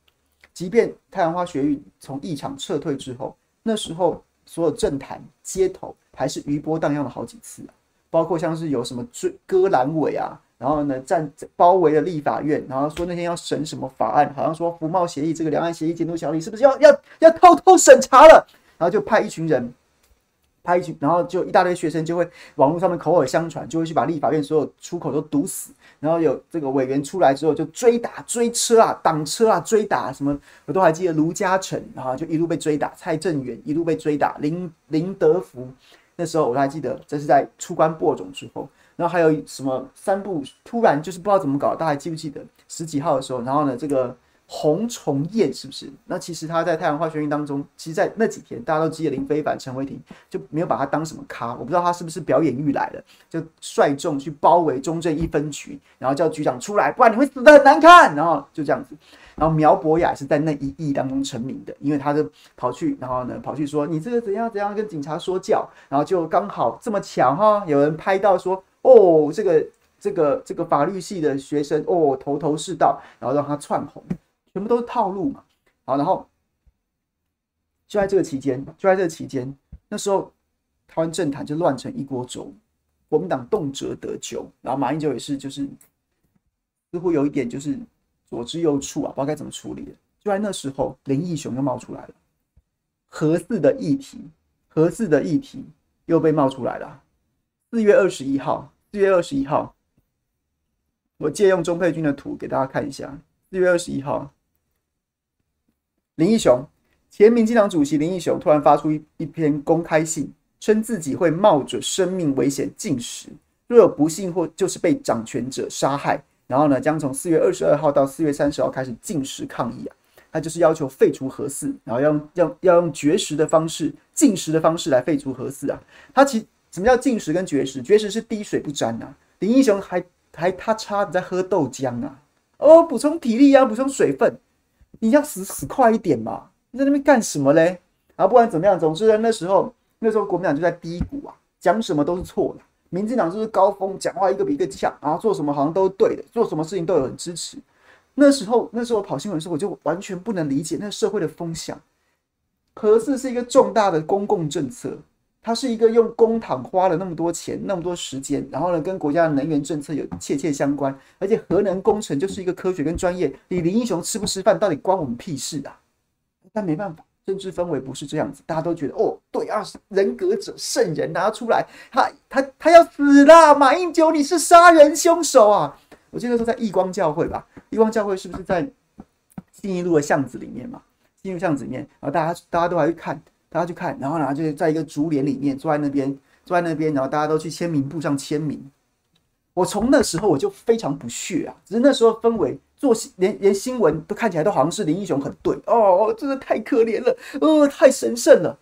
即便太阳花学运从议场撤退之后，那时候。所有政坛街头还是余波荡漾了好几次啊，包括像是有什么追割阑尾啊，然后呢站包围了立法院，然后说那天要审什么法案，好像说服贸协议这个两岸协议监督条例是不是要要要偷偷审查了，然后就派一群人。他一群，然后就一大堆学生就会网络上面口耳相传，就会去把立法院所有出口都堵死。然后有这个委员出来之后，就追打、追车啊、挡车啊、追打什么，我都还记得卢嘉诚，然后就一路被追打；蔡正元一路被追打；林林德福那时候我还记得，这是在出关播种之后。然后还有什么三部，突然就是不知道怎么搞，大家还记不记得十几号的时候？然后呢，这个。洪崇彦是不是？那其实他在太阳花学运当中，其实，在那几天大家都记得林飞凡、陈为廷就没有把他当什么咖。我不知道他是不是表演欲来了，就率众去包围中正一分局，然后叫局长出来，不然你会死得很难看。然后就这样子，然后苗博雅是在那一役当中成名的，因为他就跑去，然后呢跑去说你这个怎样怎样跟警察说教，然后就刚好这么巧哈，有人拍到说哦这个这个这个法律系的学生哦头头是道，然后让他窜红。全部都是套路嘛，好，然后就在这个期间，就在这个期间，那时候台湾政坛就乱成一锅粥，国民党动辄得咎，然后马英九也是，就是似乎有一点就是左支右絀啊，不知道该怎么处理。就在那时候，林义雄又冒出来了，核四的议题，核四的议题又被冒出来了。四月二十一号，四月二十一号，我借用钟佩君的图给大家看一下，四月二十一号。林义雄，前民进党主席林义雄突然发出一一篇公开信，称自己会冒着生命危险禁食，若有不幸或就是被掌权者杀害，然后呢，将从四月二十二号到四月三十号开始禁食抗议啊，他就是要求废除核四，然后要用要要用绝食的方式、禁食的方式来废除核四啊。他其什么叫禁食跟绝食？绝食是滴水不沾啊，林义雄还还他差你在喝豆浆啊，哦，补充体力啊，补充水分。你要死死快一点嘛！你在那边干什么嘞？然后不管怎么样，总之呢，那时候那时候国民党就在低谷啊，讲什么都是错的。民进党就是高峰，讲话一个比一个强，然后做什么好像都是对的，做什么事情都有人支持。那时候那时候跑新闻的时候，我就完全不能理解那个社会的风向。核四是一个重大的公共政策。它是一个用公帑花了那么多钱、那么多时间，然后呢，跟国家的能源政策有切切相关，而且核能工程就是一个科学跟专业。你林英雄吃不吃饭，到底关我们屁事啊？但没办法，政治氛围不是这样子，大家都觉得哦，对啊，人格者圣人拿出来，他他他要死了，马英九你是杀人凶手啊！我记得说在义光教会吧，义光教会是不是在信义路的巷子里面嘛？信义路巷子里面，然后大家大家都还去看。大家去看，然后呢，就在一个竹帘里面坐在那边，坐在那边，然后大家都去签名簿上签名。我从那时候我就非常不屑啊，只是那时候氛围做连连新闻都看起来都好像是林英雄很对哦，真的太可怜了，呃，太神圣了。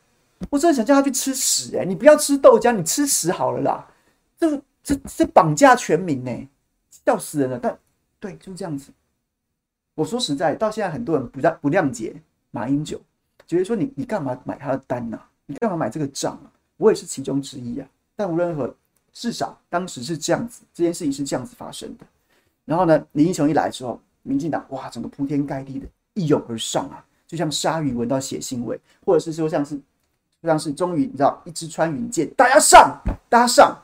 我真的想叫他去吃屎哎、你不要吃豆浆，你吃屎好了啦。这这这绑架全民呢、欸，笑死人了。但对，就这样子。我说实在，到现在很多人不谅不谅解马英九，觉得说你你干嘛买他的单呐、啊？你干嘛买这个账啊？我也是其中之一啊。但无论如何，至少当时是这样子，这件事情是这样子发生的。然后呢，林英雄一来之后，民进党哇，整个铺天盖地的一拥而上啊，就像鲨鱼闻到血腥味，或者是说像是像是终于你知道一支穿云箭，大家上，大家上。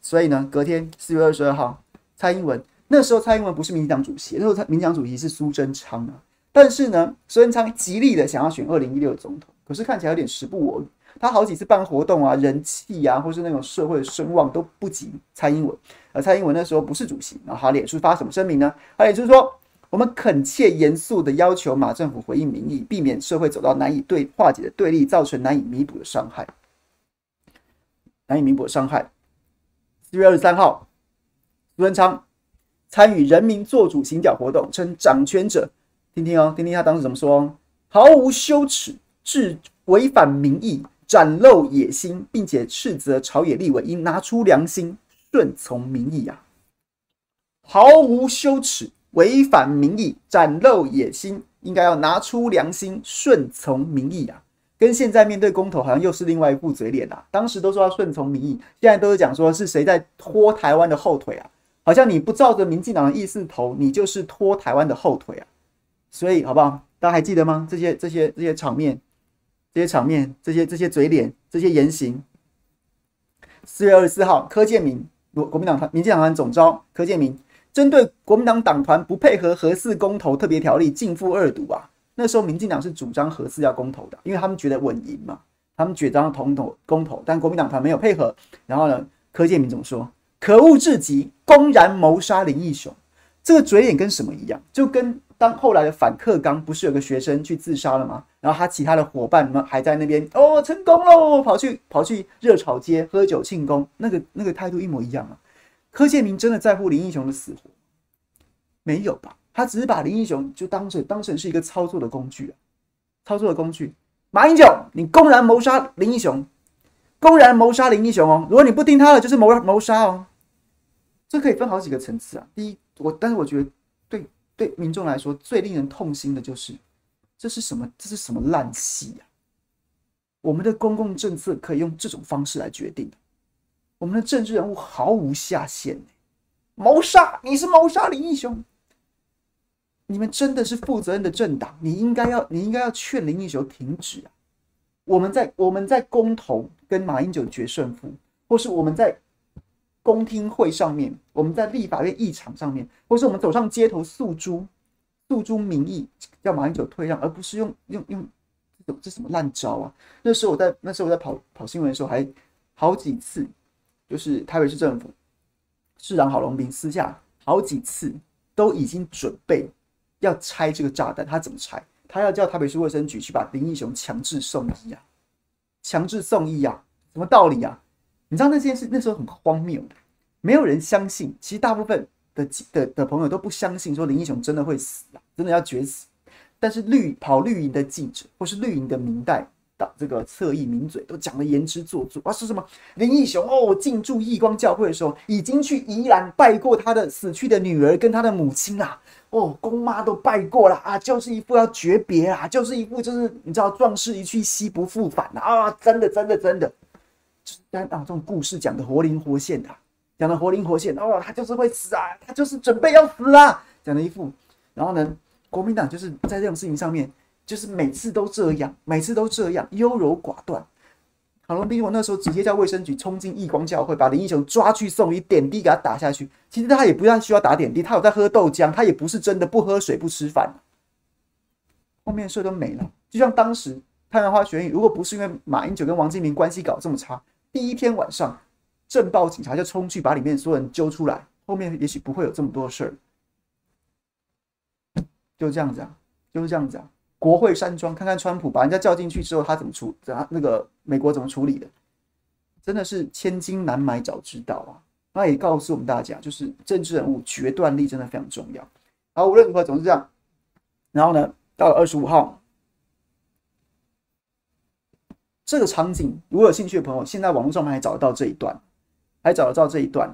所以呢，隔天四月二十二号，蔡英文那时候蔡英文不是民进党主席，那时候民进党主席是苏贞昌啊。但是呢，苏贞昌极力的想要选二零一六总统，可是看起来有点时不我与。他好几次办活动啊，人气啊，或是那种社会的声望都不及蔡英文。而蔡英文那时候不是主席，然后他脸书发什么声明呢？他也就是说，我们恳切严肃的要求马政府回应民意，避免社会走到难以对化解的对立，造成难以弥补的伤害。难以弥补的伤害。四月二十三号，苏贞昌参与人民做主行脚活动，称掌权者，听听哦，听听他当时怎么说，毫无羞耻，置违反民意。展露野心，并且斥责朝野立委应拿出良心，顺从民意啊！毫无羞耻，违反民意，展露野心，应该要拿出良心，顺从民意啊！跟现在面对公投好像又是另外一副嘴脸啊！当时都说要顺从民意，现在都是讲说是谁在拖台湾的后腿啊？好像你不照着民进党的意思投，你就是拖台湾的后腿啊！所以好不好？大家还记得吗？这些这些这些场面。这些场面，这些这些嘴脸，这些言行。四月二十四号，柯建铭，国国民党团、民进党团总召柯建铭，针对国民党党团不配合核四公投特别条例，径付二读啊。那时候民进党是主张核四要公投的，因为他们觉得稳赢嘛，他们主张同投公投，但国民党团没有配合。然后呢，柯建铭怎么说？可恶至极，公然谋杀林义雄。这个嘴脸跟什么一样？就跟。当后来的反克刚不是有个学生去自杀了吗？然后他其他的伙伴们还在那边哦，成功喽，跑去跑去热炒街喝酒庆功，那个那个态度一模一样啊。柯建铭真的在乎林英雄的死活？没有吧？他只是把林英雄就当成当成是一个操作的工具啊，操作的工具。马英九，你公然谋杀林英雄，公然谋杀林英雄哦！如果你不听他的，就是谋谋杀哦。这可以分好几个层次啊。第一，我但是我觉得。对民众来说，最令人痛心的就是，这是什么？这是什么烂戏呀？我们的公共政策可以用这种方式来决定，我们的政治人物毫无下限。谋杀，你是谋杀林英雄？你们真的是负责任的政党，你应该要，你应该要劝林英雄停止啊！我们在我们在公投跟马英九决胜负，或是我们在。公听会上面，我们在立法院议场上面，或是我们走上街头诉诸诉诸民意，叫马英九退让，而不是用用用这种这什么烂招啊！那时候我在那时候我在跑跑新闻的时候，还好几次，就是台北市政府市长郝龙斌私下好几次都已经准备要拆这个炸弹，他怎么拆？他要叫台北市卫生局去把林义雄强制送医啊，强制送医啊，什么道理啊？你知道那件事那时候很荒谬，没有人相信。其实大部分的的的朋友都不相信，说林义雄真的会死啊，真的要绝死。但是绿跑绿营的记者或是绿营的明代的这个侧翼名嘴都讲的言之凿凿啊，说什么林义雄哦进驻义光教会的时候，已经去宜兰拜过他的死去的女儿跟他的母亲啊，哦公妈都拜过了啊，就是一副要诀别啊，就是一副就是你知道壮士一去兮不复返啊，真的真的真的。但啊，这种故事讲的活灵活现的，讲的活灵活现哦，他就是会死啊，他就是准备要死啊，讲的一副。然后呢，国民党就是在这种事情上面，就是每次都这样，每次都这样优柔寡断。郝龙斌，我那时候直接叫卫生局冲进义光教会，把林英雄抓去送医，点滴给他打下去。其实他也不要需要打点滴，他有在喝豆浆，他也不是真的不喝水不吃饭。后面的事都没了，就像当时太阳花学运，如果不是因为马英九跟王金明关系搞这么差。第一天晚上，镇暴警察就冲去把里面所有人揪出来，后面也许不会有这么多事儿。就这样子啊，就是这样子啊。国会山庄，看看川普把人家叫进去之后，他怎么处？怎？那个美国怎么处理的？真的是千金难买早知道啊！那也告诉我们大家，就是政治人物决断力真的非常重要。好，无论如何，总是这样。然后呢，到了二十五号。这个场景，如果有兴趣的朋友，现在网络上面还找得到这一段，还找得到这一段。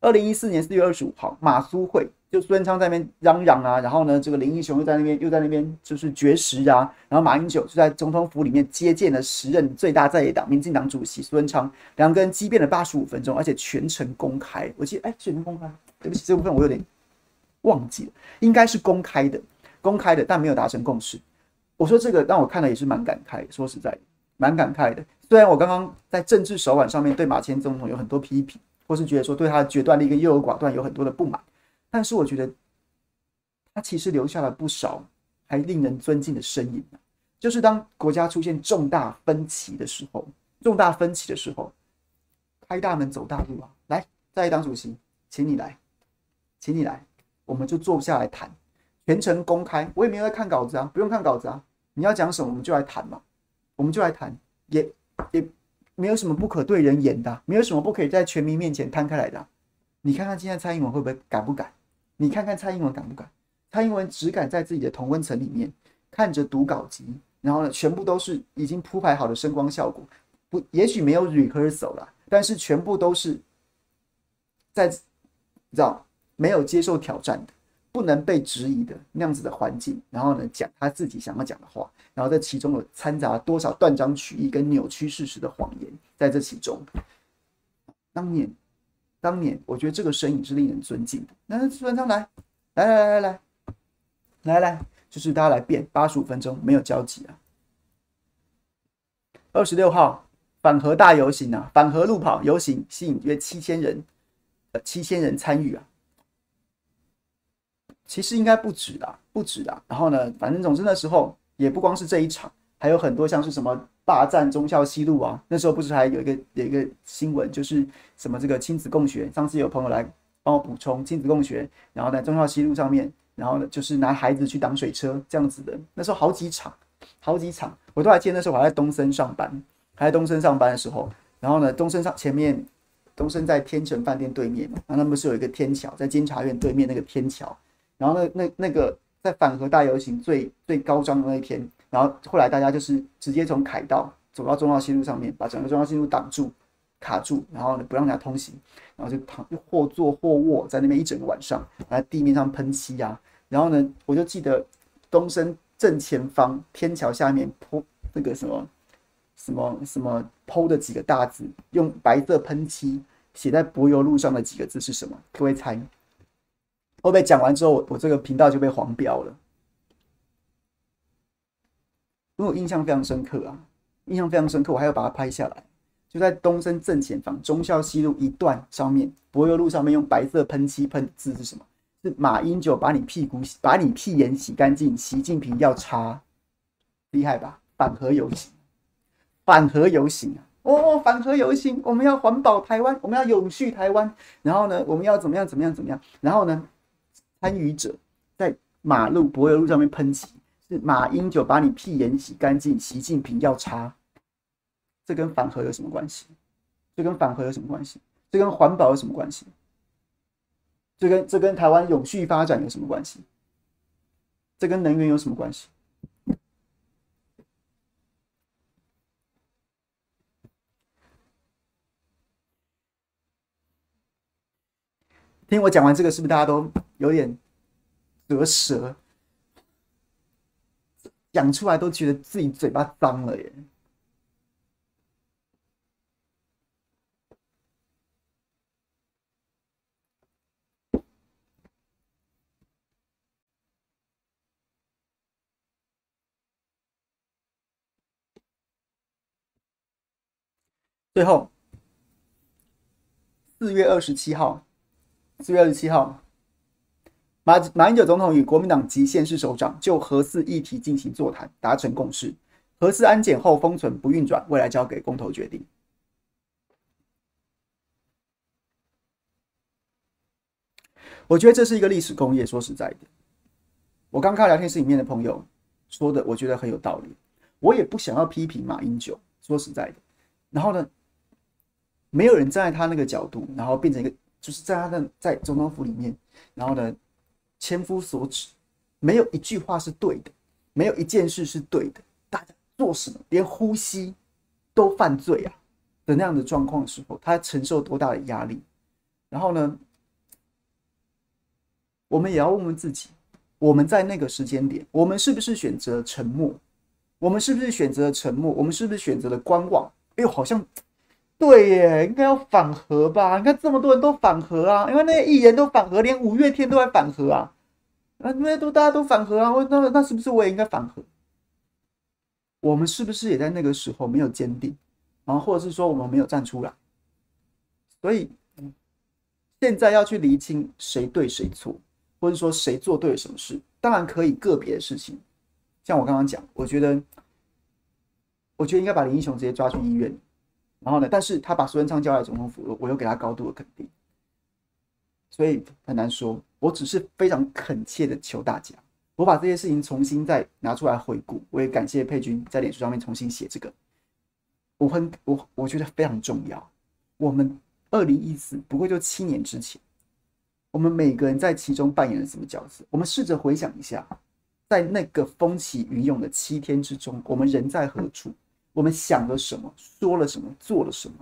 二零一四年四月二十五号，马苏会就苏贞昌在那边嚷嚷啊，然后呢，这个林英雄又在那边又在那边就是绝食啊，然后马英九就在总统府里面接见了时任最大在野党民进党主席苏贞昌，两个人激辩了八十五分钟，而且全程公开。我记得哎，全程公开，对不起，这部分我有点忘记了，应该是公开的，公开的，但没有达成共识。我说这个让我看了也是蛮感慨，说实在的，蛮感慨的。虽然我刚刚在政治手腕上面对马前总统有很多批评。或是觉得说对他的决断力跟优柔寡断有很多的不满，但是我觉得他其实留下了不少还令人尊敬的身影。就是当国家出现重大分歧的时候，重大分歧的时候，开大门走大路啊！来，在野党主席，请你来，请你来，我们就坐不下来谈，全程公开，我也没有在看稿子啊，不用看稿子啊，你要讲什么我们就来谈嘛，我们就来谈，也也。没有什么不可对人言的，没有什么不可以在全民面前摊开来的。你看看现在蔡英文会不会敢不敢？你看看蔡英文敢不敢？蔡英文只敢在自己的同温层里面看着读稿集，然后呢，全部都是已经铺排好的声光效果，不，也许没有 rehearsal 了，但是全部都是在，你知道，没有接受挑战的。不能被质疑的那样子的环境，然后呢，讲他自己想要讲的话，然后在其中有掺杂多少断章取义跟扭曲事实的谎言，在这其中。当年，当年，我觉得这个身影是令人尊敬的。那苏贞昌来，来来来来来，来来，就是大家来辩八十五分钟没有交集啊。二十六号反核大游行啊，反核路跑游行吸引约七千人，呃，七千人参与啊。其实应该不止啦，不止啦。然后呢，反正总之那时候也不光是这一场，还有很多像是什么霸占忠孝西路啊。那时候不是还有一个有一个新闻，就是什么这个亲子共学。上次有朋友来帮我补充亲子共学，然后在忠孝西路上面，然后呢就是拿孩子去挡水车这样子的。那时候好几场，好几场，我都还记得那时候我还在东森上班，还在东森上班的时候，然后呢东森上前面，东森在天成饭店对面嘛，然后那不是有一个天桥，在监察院对面那个天桥。然后那那那个在反核大游行最最高涨的那一天，然后后来大家就是直接从凯道走到忠孝西路上面，把整个忠孝西路挡住、卡住，然后呢不让大家通行，然后就躺就或坐或卧在那边一整个晚上，在地面上喷漆啊，然后呢我就记得东升正前方天桥下面铺那个什么什么什么铺的几个大字，用白色喷漆写在柏油路上的几个字是什么？各位猜。后被讲完之后，我我这个频道就被黄标了，因为我印象非常深刻啊，印象非常深刻，我还要把它拍下来，就在东森正前方忠孝西路一段上面，柏油路上面用白色喷漆喷字是什么？是马英九把你屁股洗，把你屁眼洗干净，习近平要插，厉害吧？反核游行，反核游行啊！哦，反核游行，我们要环保台湾，我们要永续台湾，然后呢，我们要怎么样？怎么样？怎么样？然后呢？参与者在马路柏油路上面喷漆，是马英九把你屁眼洗干净，习近平要查，这跟反核有什么关系？这跟反核有什么关系？这跟环保有什么关系？这跟这跟台湾永续发展有什么关系？这跟能源有什么关系？听我讲完这个，是不是大家都有点得舌？讲出来都觉得自己嘴巴脏了耶。最后，四月二十七号。四月二十七号，马马英九总统与国民党籍县市首长就核四议题进行座谈，达成共识。核四安检后封存不运转，未来交给公投决定。我觉得这是一个历史工业。说实在的，我刚看聊天室里面的朋友说的，我觉得很有道理。我也不想要批评马英九，说实在的。然后呢，没有人站在他那个角度，然后变成一个。就是在他的在总统府里面，然后呢，千夫所指，没有一句话是对的，没有一件事是对的。大家做什么，连呼吸都犯罪啊的那样的状况的时候，他承受多大的压力？然后呢，我们也要问问自己，我们在那个时间点，我们是不是选择沉默？我们是不是选择沉默？我们是不是选择了观望？哎呦，好像对耶，应该要反核吧？你看这么多人都反核啊，因为那些艺人都反核，连五月天都在反核啊，啊，那都大家都反核啊，那那是不是我也应该反核？我们是不是也在那个时候没有坚定，然后或者是说我们没有站出来？所以现在要去厘清谁对谁错，或者说谁做对了什么事，当然可以个别的事情，像我刚刚讲，我觉得，我觉得应该把林英雄直接抓去医院，然后呢，但是他把苏贞昌叫来总统府，我又给他高度的肯定，所以很难说。我只是非常恳切的求大家。我把这些事情重新再拿出来回顾，我也感谢佩君在脸书上面重新写这个，我很我我觉得非常重要。我们二零一四不过就七年之前，我们每个人在其中扮演了什么角色？我们试着回想一下，在那个风起云涌的七天之中，我们人在何处？我们想了什么？说了什么？做了什么？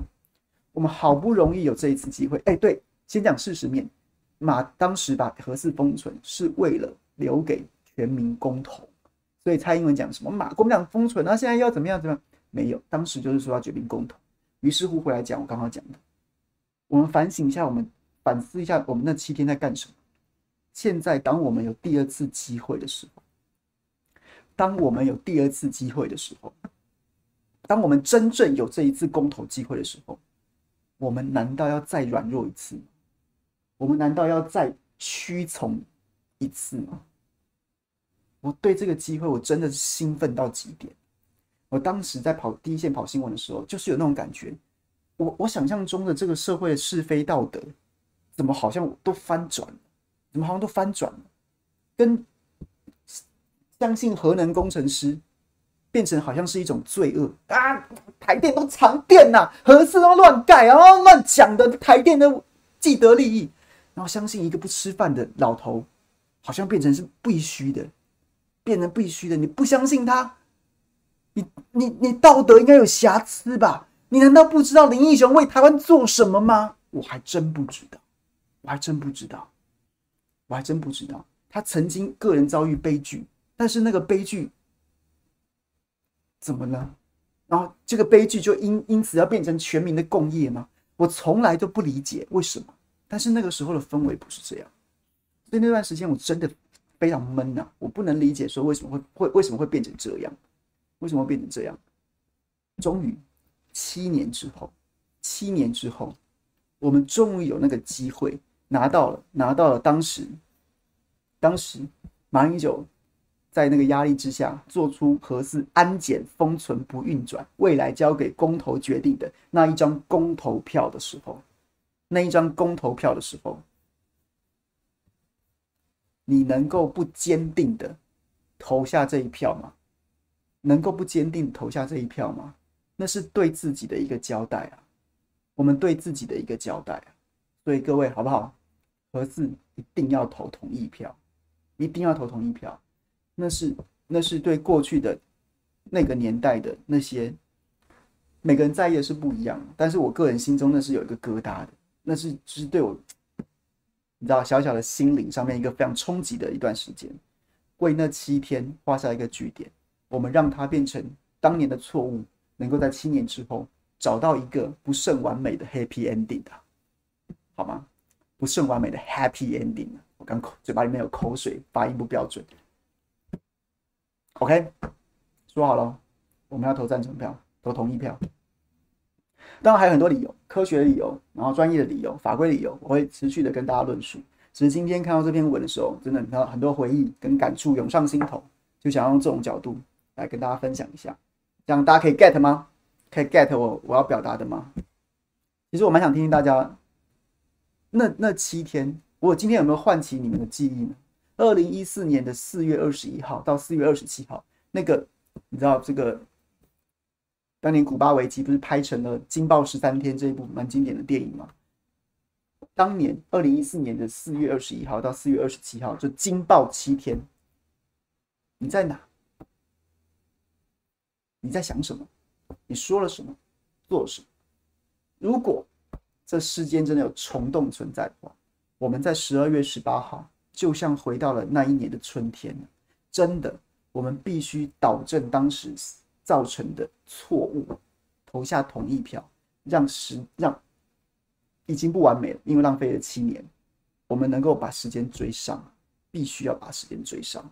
我们好不容易有这一次机会，哎，对，先讲事实面，马当时把核四封存是为了留给。全民公投，所以蔡英文讲什么马国民党封存，那现在要怎么样？怎么样？没有，当时就是说要决定公投。于是乎回来讲我刚刚讲的，我们反省一下，我们反思一下，我们那七天在干什么？现在当我们有第二次机会的时候，当我们有第二次机会的时候，当我们真正有这一次公投机会的时候，我们难道要再软弱一次吗？我们难道要再屈从一次吗？我对这个机会，我真的是兴奋到极点。我当时在跑第一线跑新闻的时候，就是有那种感觉。我我想象中的这个社会的是非道德，怎么好像都翻转？怎么好像都翻转了？跟相信核能工程师变成好像是一种罪恶啊！台电都藏电呐，核四都乱盖，然后乱讲的台电的既得利益，然后相信一个不吃饭的老头，好像变成是必须的。变成必须的，你不相信他，你你你道德应该有瑕疵吧？你难道不知道林义雄为台湾做什么吗？我还真不知道，我还真不知道，我还真不知道。他曾经个人遭遇悲剧，但是那个悲剧怎么了？然后这个悲剧就因因此要变成全民的共业吗？我从来都不理解为什么。但是那个时候的氛围不是这样，所以那段时间我真的。非常闷呐、我不能理解说为什么会会为什么会变成这样，为什么会变成这样？终于七年之后，七年之后，我们终于有那个机会拿到了，拿到了当时，当时马英九在那个压力之下做出核四安检封存不运转，未来交给公投决定的那一张公投票的时候，那一张公投票的时候。你能够不坚定的投下这一票吗？能够不坚定投下这一票吗？那是对自己的一个交代啊，我们对自己的一个交代啊。所以各位好不好？核四一定要投同意票，一定要投同意票。那是那是对过去的那个年代的那些每个人在意的是不一样，但是我个人心中那是有一个疙瘩的，那是就是对我。你知道，小小的心灵上面一个非常冲击的一段时间，为那七天画下一个句点。我们让它变成当年的错误，能够在七年之后找到一个不甚完美的 happy ending 的，好吗？不甚完美的 happy ending。我刚口嘴巴里面有口水，发音不标准。OK，说好了，我们要投赞成票，投同意票。当然还有很多理由，科学理由，然后专业的理由，法规理由，我会持续的跟大家论述。只是今天看到这篇文的时候，真的你看很多回忆跟感触涌上心头，就想要用这种角度来跟大家分享一下，这样大家可以 get 吗？可以 get 我我要表达的吗？其实我蛮想听听大家，那那七天，我今天有没有唤起你们的记忆呢？二零一四年的四月二十一号到四月二十七号，那个你知道这个。当年古巴危机不是拍成了《惊爆十三天》这一部蛮经典的电影吗？当年二零一四年的四月二十一号到四月二十七号，就惊爆七天。你在哪？你在想什么？你说了什么？做了什么？如果这世间真的有虫洞存在的话，我们在十二月十八号就像回到了那一年的春天。真的，我们必须导正当时造成的错误，投下同意票，让时让已经不完美了，因为浪费了七年，我们能够把时间追上，必须要把时间追上。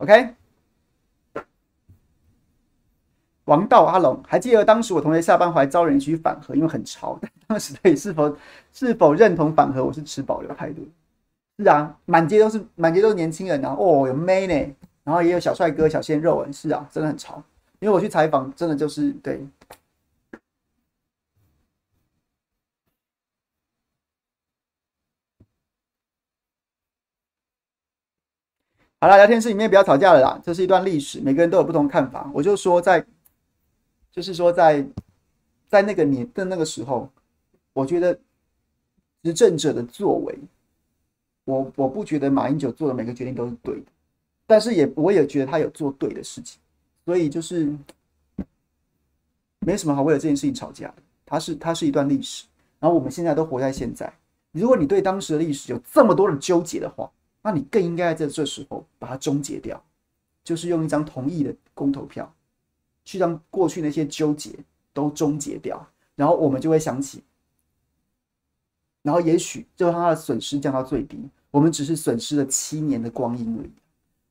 OK，王道阿龙还记得当时我同学下班回来招人去反核，因为很潮。但当时对是否是否认同反核，我是持保留态度。是啊，满街都是满街都是年轻人啊，哦，有妹呢，然后也有小帅哥、小鲜肉啊，是啊，真的很潮。因为我去采访，真的就是对。好了，聊天室里面不要吵架了啦。这是一段历史，每个人都有不同看法。我就说在，就是说在，在那个年的那个时候，我觉得执政者的作为，我我不觉得马英九做的每个决定都是对的，但是也我也觉得他有做对的事情，所以就是没什么好为了这件事情吵架的。它是它是一段历史，然后我们现在都活在现在。如果你对当时的历史有这么多的纠结的话，那你更应该在这时候把它终结掉，就是用一张同意的公投票，去让过去那些纠结都终结掉，然后我们就会想起，然后也许就让他的损失降到最低。我们只是损失了七年的光阴而已，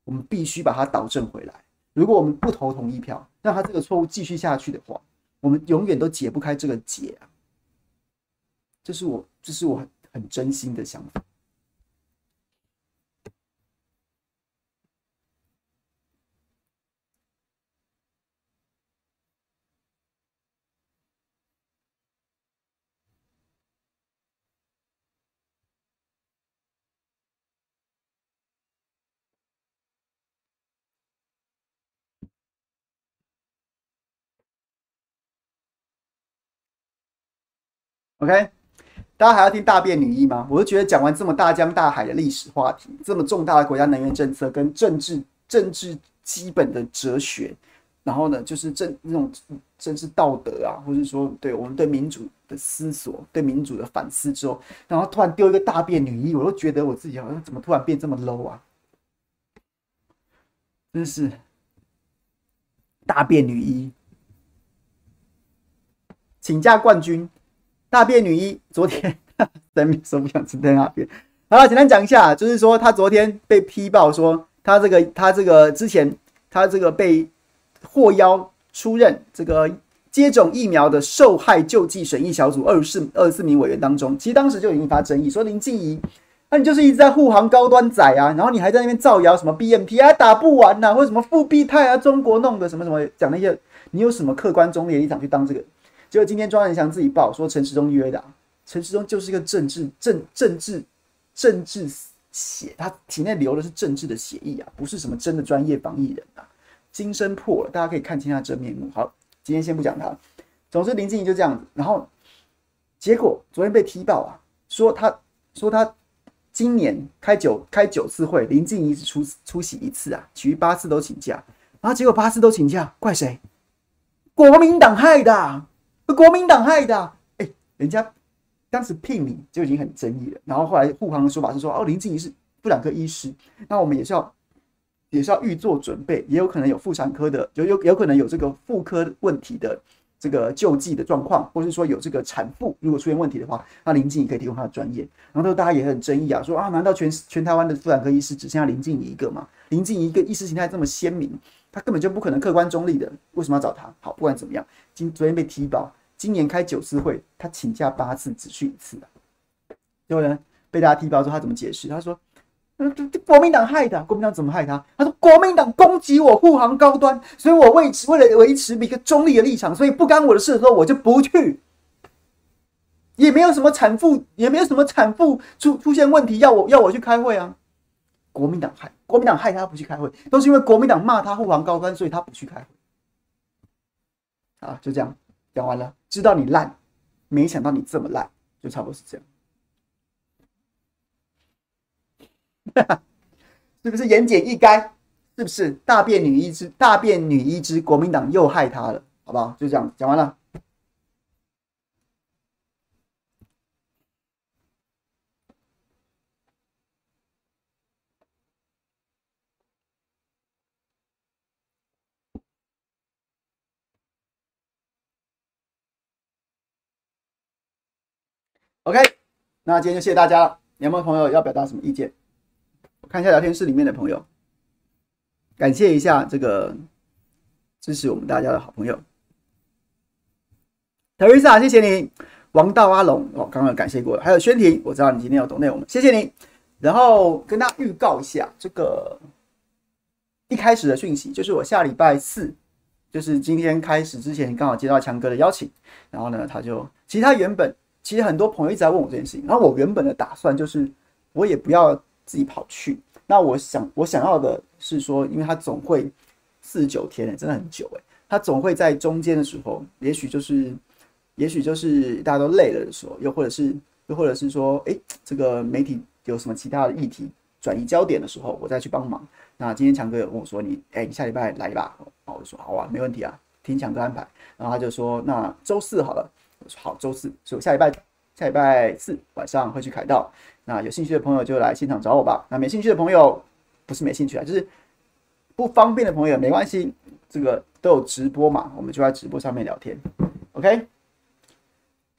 我们必须把它导正回来。如果我们不投同意票，让他这个错误继续下去的话，我们永远都解不开这个结啊！这是我，这是我很很真心的想法。OK，大家还要听大便女一吗？我就觉得讲完这么大江大海的历史话题，这么重大的国家能源政策跟政治政治基本的哲学，然后呢，就是政那种政治道德啊，或者说对我们对民主的思索、对民主的反思之后，然后突然丢一个大便女一，我都觉得我自己好像怎么突然变这么 low 啊？真是大便女一，请假冠军。大便女一昨天 在面说不想吃大便。好了，简单讲一下，就是说他昨天被批报说他这个他这个之前他这个被获邀出任这个接种疫苗的受害救济审议小组二十四二十四名委员当中，其实当时就引发争议，说林静怡，那、你就是一直在护航高端仔啊，然后你还在那边造谣什么 B M P 啊打不完呐、啊，或者什么复必泰啊，中国弄的什么什么讲那些，你有什么客观中立立场去当这个？结果今天庄人祥自己报说陈时中约的，陈时中就是一个政治政政治政治血，他体内流的是政治的血液啊，不是什么真的专业防疫人啊。金身破了，大家可以看清他真面目。好，今天先不讲他。总之林静怡就这样子，然后结果昨天被踢爆啊，说他说他今年开九开九次会，林静怡只出出席一次啊，其余八次都请假，然后结果八次都请假，怪谁？国民党害的。国民党害的、啊，哎、人家当时聘你就已经很争议了。然后后来护航的说法是说，哦，林静怡是妇产科医师，那我们也是要也是要预做准备，也有可能有妇产科的，有有有可能有这个妇科问题的这个救济的状况，或是说有这个产妇如果出现问题的话，那林静怡可以提供她的专业。然后大家也很争议啊，说啊，难道全全台湾的妇产科医师只剩下林静怡一个吗？林静怡一个意识形态这么鲜明，他根本就不可能客观中立的，为什么要找他？好，不管怎么样，今昨天被踢爆。今年开九次会，他请假八次，只去一次啊。结果呢，被大家踢爆说，他怎么解释？他说：“嗯，这这国民党害的。国民党怎么害他？他说国民党攻击我护航高端，所以我为为了维持一个中立的立场，所以不干我的事的时候，我就不去。也没有什么产妇，也没有什么产妇出出现问题要我要我去开会啊。国民党害，国民党害他不去开会，都是因为国民党骂他护航高端，所以他不去开会。啊，就这样。”讲完了，知道你烂，没想到你这么烂，就差不多是这样，是不是言简意赅？是不是大便女一之？大便女一之，国民党又害他了，好不好？就这样讲完了。OK，那今天就谢谢大家了。有没有朋友要表达什么意见？我看一下聊天室里面的朋友，感谢一下这个支持我们大家的好朋友。Teresa，谢谢你。王道阿龙，哦，刚刚感谢过了。还有轩婷，我知道你今天要懂内容，谢谢你。然后跟大家预告一下，这个一开始的讯息就是我下礼拜四，就是今天开始之前刚好接到强哥的邀请，然后呢，他就其他原本。其实很多朋友一直在问我这件事情，然后我原本的打算就是，我也不要自己跑去。那我想，我想要的是说，因为他总会四十九天，真的很久诶，他总会在中间的时候，也许就是，也许就是大家都累了的时候，又或者是，又或者是说，诶，这个媒体有什么其他的议题转移焦点的时候，我再去帮忙。那今天强哥有跟我说，你，诶，你下礼拜来吧。然后我就说，好啊，没问题啊，听强哥安排。然后他就说，那周四好了。好，周四，所以我下礼拜下礼拜四晚上会去凯道。那有兴趣的朋友就来现场找我吧。那没兴趣的朋友，不是没兴趣啊，就是不方便的朋友没关系，这个都有直播嘛，我们就在直播上面聊天。OK？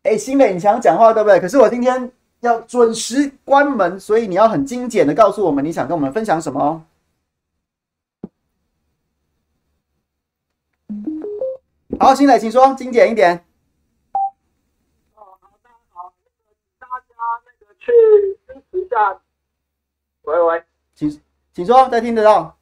哎、欸，新磊，你想讲话对不对？可是我今天要准时关门，所以你要很精简的告诉我们你想跟我们分享什么哦。好，新磊，请说，精简一点。去支持一下，喂喂，请请说，再听得到。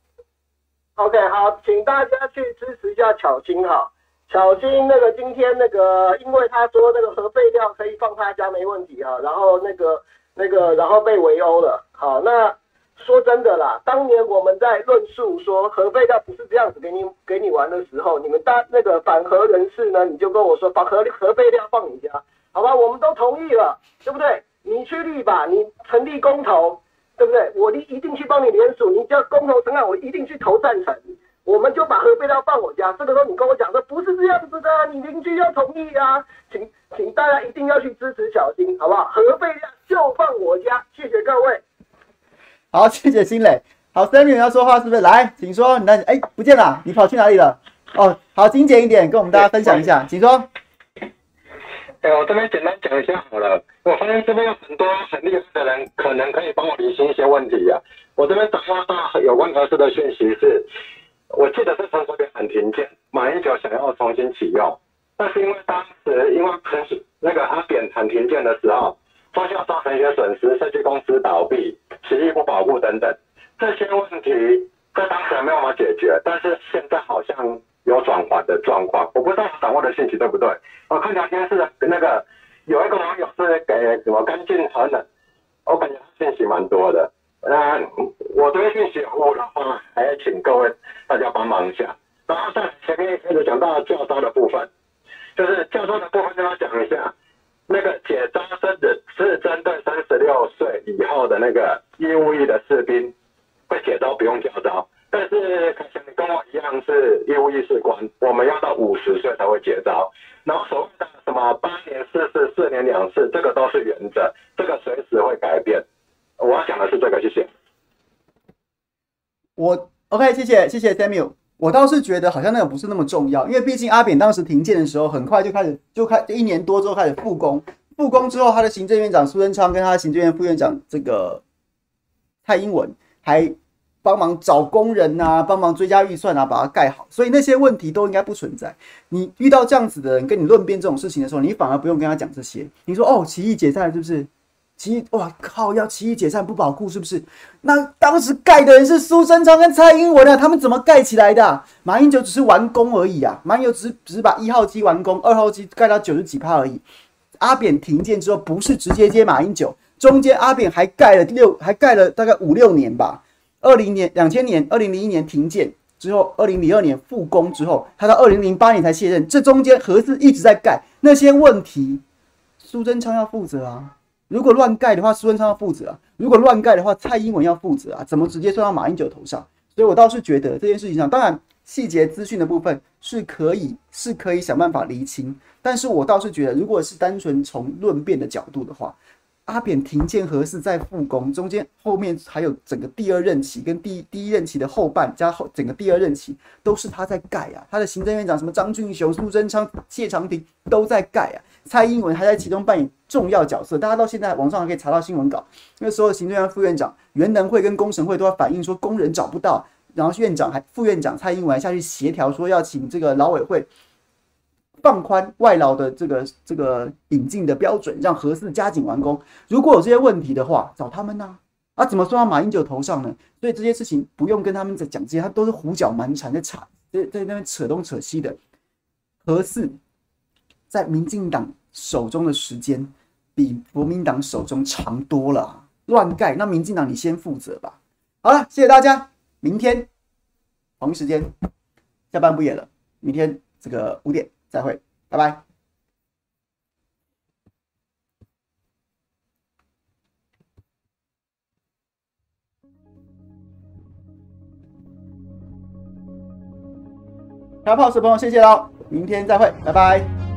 OK，好，请大家去支持一下巧心哈。巧心那个今天那个，因为他说那个核废料可以放他家没问题哈，然后那个那个然后被围殴了。好，那说真的啦，当年我们在论述说核废料不是这样子给你给你玩的时候，你们大那个反核人士呢，你就跟我说把核核废料放你家，好吧，我们都同意了，对不对？你去立吧，你成立公投，对不对？我一一定去帮你联署，你只要公投成案，我一定去投赞成。我们就把核废料放我家。这个时候你跟我讲说不是这样子的，你邻居要同意啊，请请大家一定要去支持小新，好不好？核废料就放我家，谢谢各位。好，谢谢新磊。好，森女要说话是不是？来，请说。你那哎，不见了，你跑去哪里了？哦，好，精简一点，跟我们大家分享一下，请说。哎，我这边简单讲一下好了。我发现这边有很多很厉害的人，可能可以帮我理清一些问题呀、啊。我这边掌握到有关合适的讯息是，我记得是陈水扁喊停建，马英九想要重新启用，但是因为当时因为陈水那个阿扁喊停建的时候，发现造成一些损失，设计公司倒闭，协议不保护等等，这些问题在当时还没有办法解决，但是现在好像。有转圜的状况，我不知道掌握的信息对不对。我看聊天室的那个有一个网友是给什么干净核能，我感觉信息蛮多的。那我这边信息有误的话，还要请各位大家帮忙一下。然后在前面开始讲到教招的部分，就是教招的部分，就要讲一下那个解招是指是针对三十六岁以后的那个义务役的士兵会解招，不用教招。但是，可能你跟我一样是义务役士官，我们要到五十岁才会结招。然后所谓的什么八年四次、四年两次，这个都是原则，这个随时会改变。我要讲的是这个，谢谢。我 OK，谢谢谢谢 Samuel。我倒是觉得好像那个不是那么重要，因为毕竟阿扁当时停建的时候，很快就开始就开一年多之后开始复工，复工之后他的行政院长苏贞昌跟他的行政院副院长这个蔡英文还。帮忙找工人呐、帮忙追加预算啊，把它盖好，所以那些问题都应该不存在。你遇到这样子的人跟你论辩这种事情的时候，你反而不用跟他讲这些。你说哦，起义解散是不是？起义哇靠，要起义解散不保固是不是？那当时盖的人是苏贞昌跟蔡英文啊，他们怎么盖起来的、马英九只是完工而已啊，马英九只是只是把一号机完工，二号机盖到九十几趴而已。阿扁停建之后，不是直接接马英九，中间阿扁还盖了六，还盖了大概五六年吧。二零年、两千年、二零零一年停建之后，二零零二年复工之后，他到二零零八年才卸任。这中间核四一直在盖，那些问题苏贞昌要负责啊。如果乱盖的话，苏贞昌要负责啊；如果乱盖的话，蔡英文要负责啊。怎么直接算到马英九头上？所以我倒是觉得这件事情上，当然细节资讯的部分是可以是可以想办法厘清。但是我倒是觉得，如果是单纯从论辩的角度的话，阿扁停建核四再复工，中间后面还有整个第二任期跟第第一任期的后半加后整个第二任期都是他在盖啊。他的行政院长什么张俊雄、苏贞昌、谢长廷都在盖啊。蔡英文还在其中扮演重要角色，大家到现在网上还可以查到新闻稿。那时候行政院副院长原能会跟工程会都要反映说工人找不到，然后院长还副院长蔡英文下去协调说要请这个劳委会放宽外劳的这个这个引进的标准，让核四加紧完工。如果有这些问题的话，找他们呐？啊，怎么算到马英九头上呢？所以这些事情不用跟他们在讲这些，他都是胡搅蛮缠在扯，在在那边扯东扯西的。核四在民进党手中的时间比国民党手中长多了，乱盖，那民进党你先负责吧。好了，谢谢大家，明天同一时间下班不演了，明天这个五点再会，拜拜。开 pose 的朋友谢谢喽，明天再会，拜拜。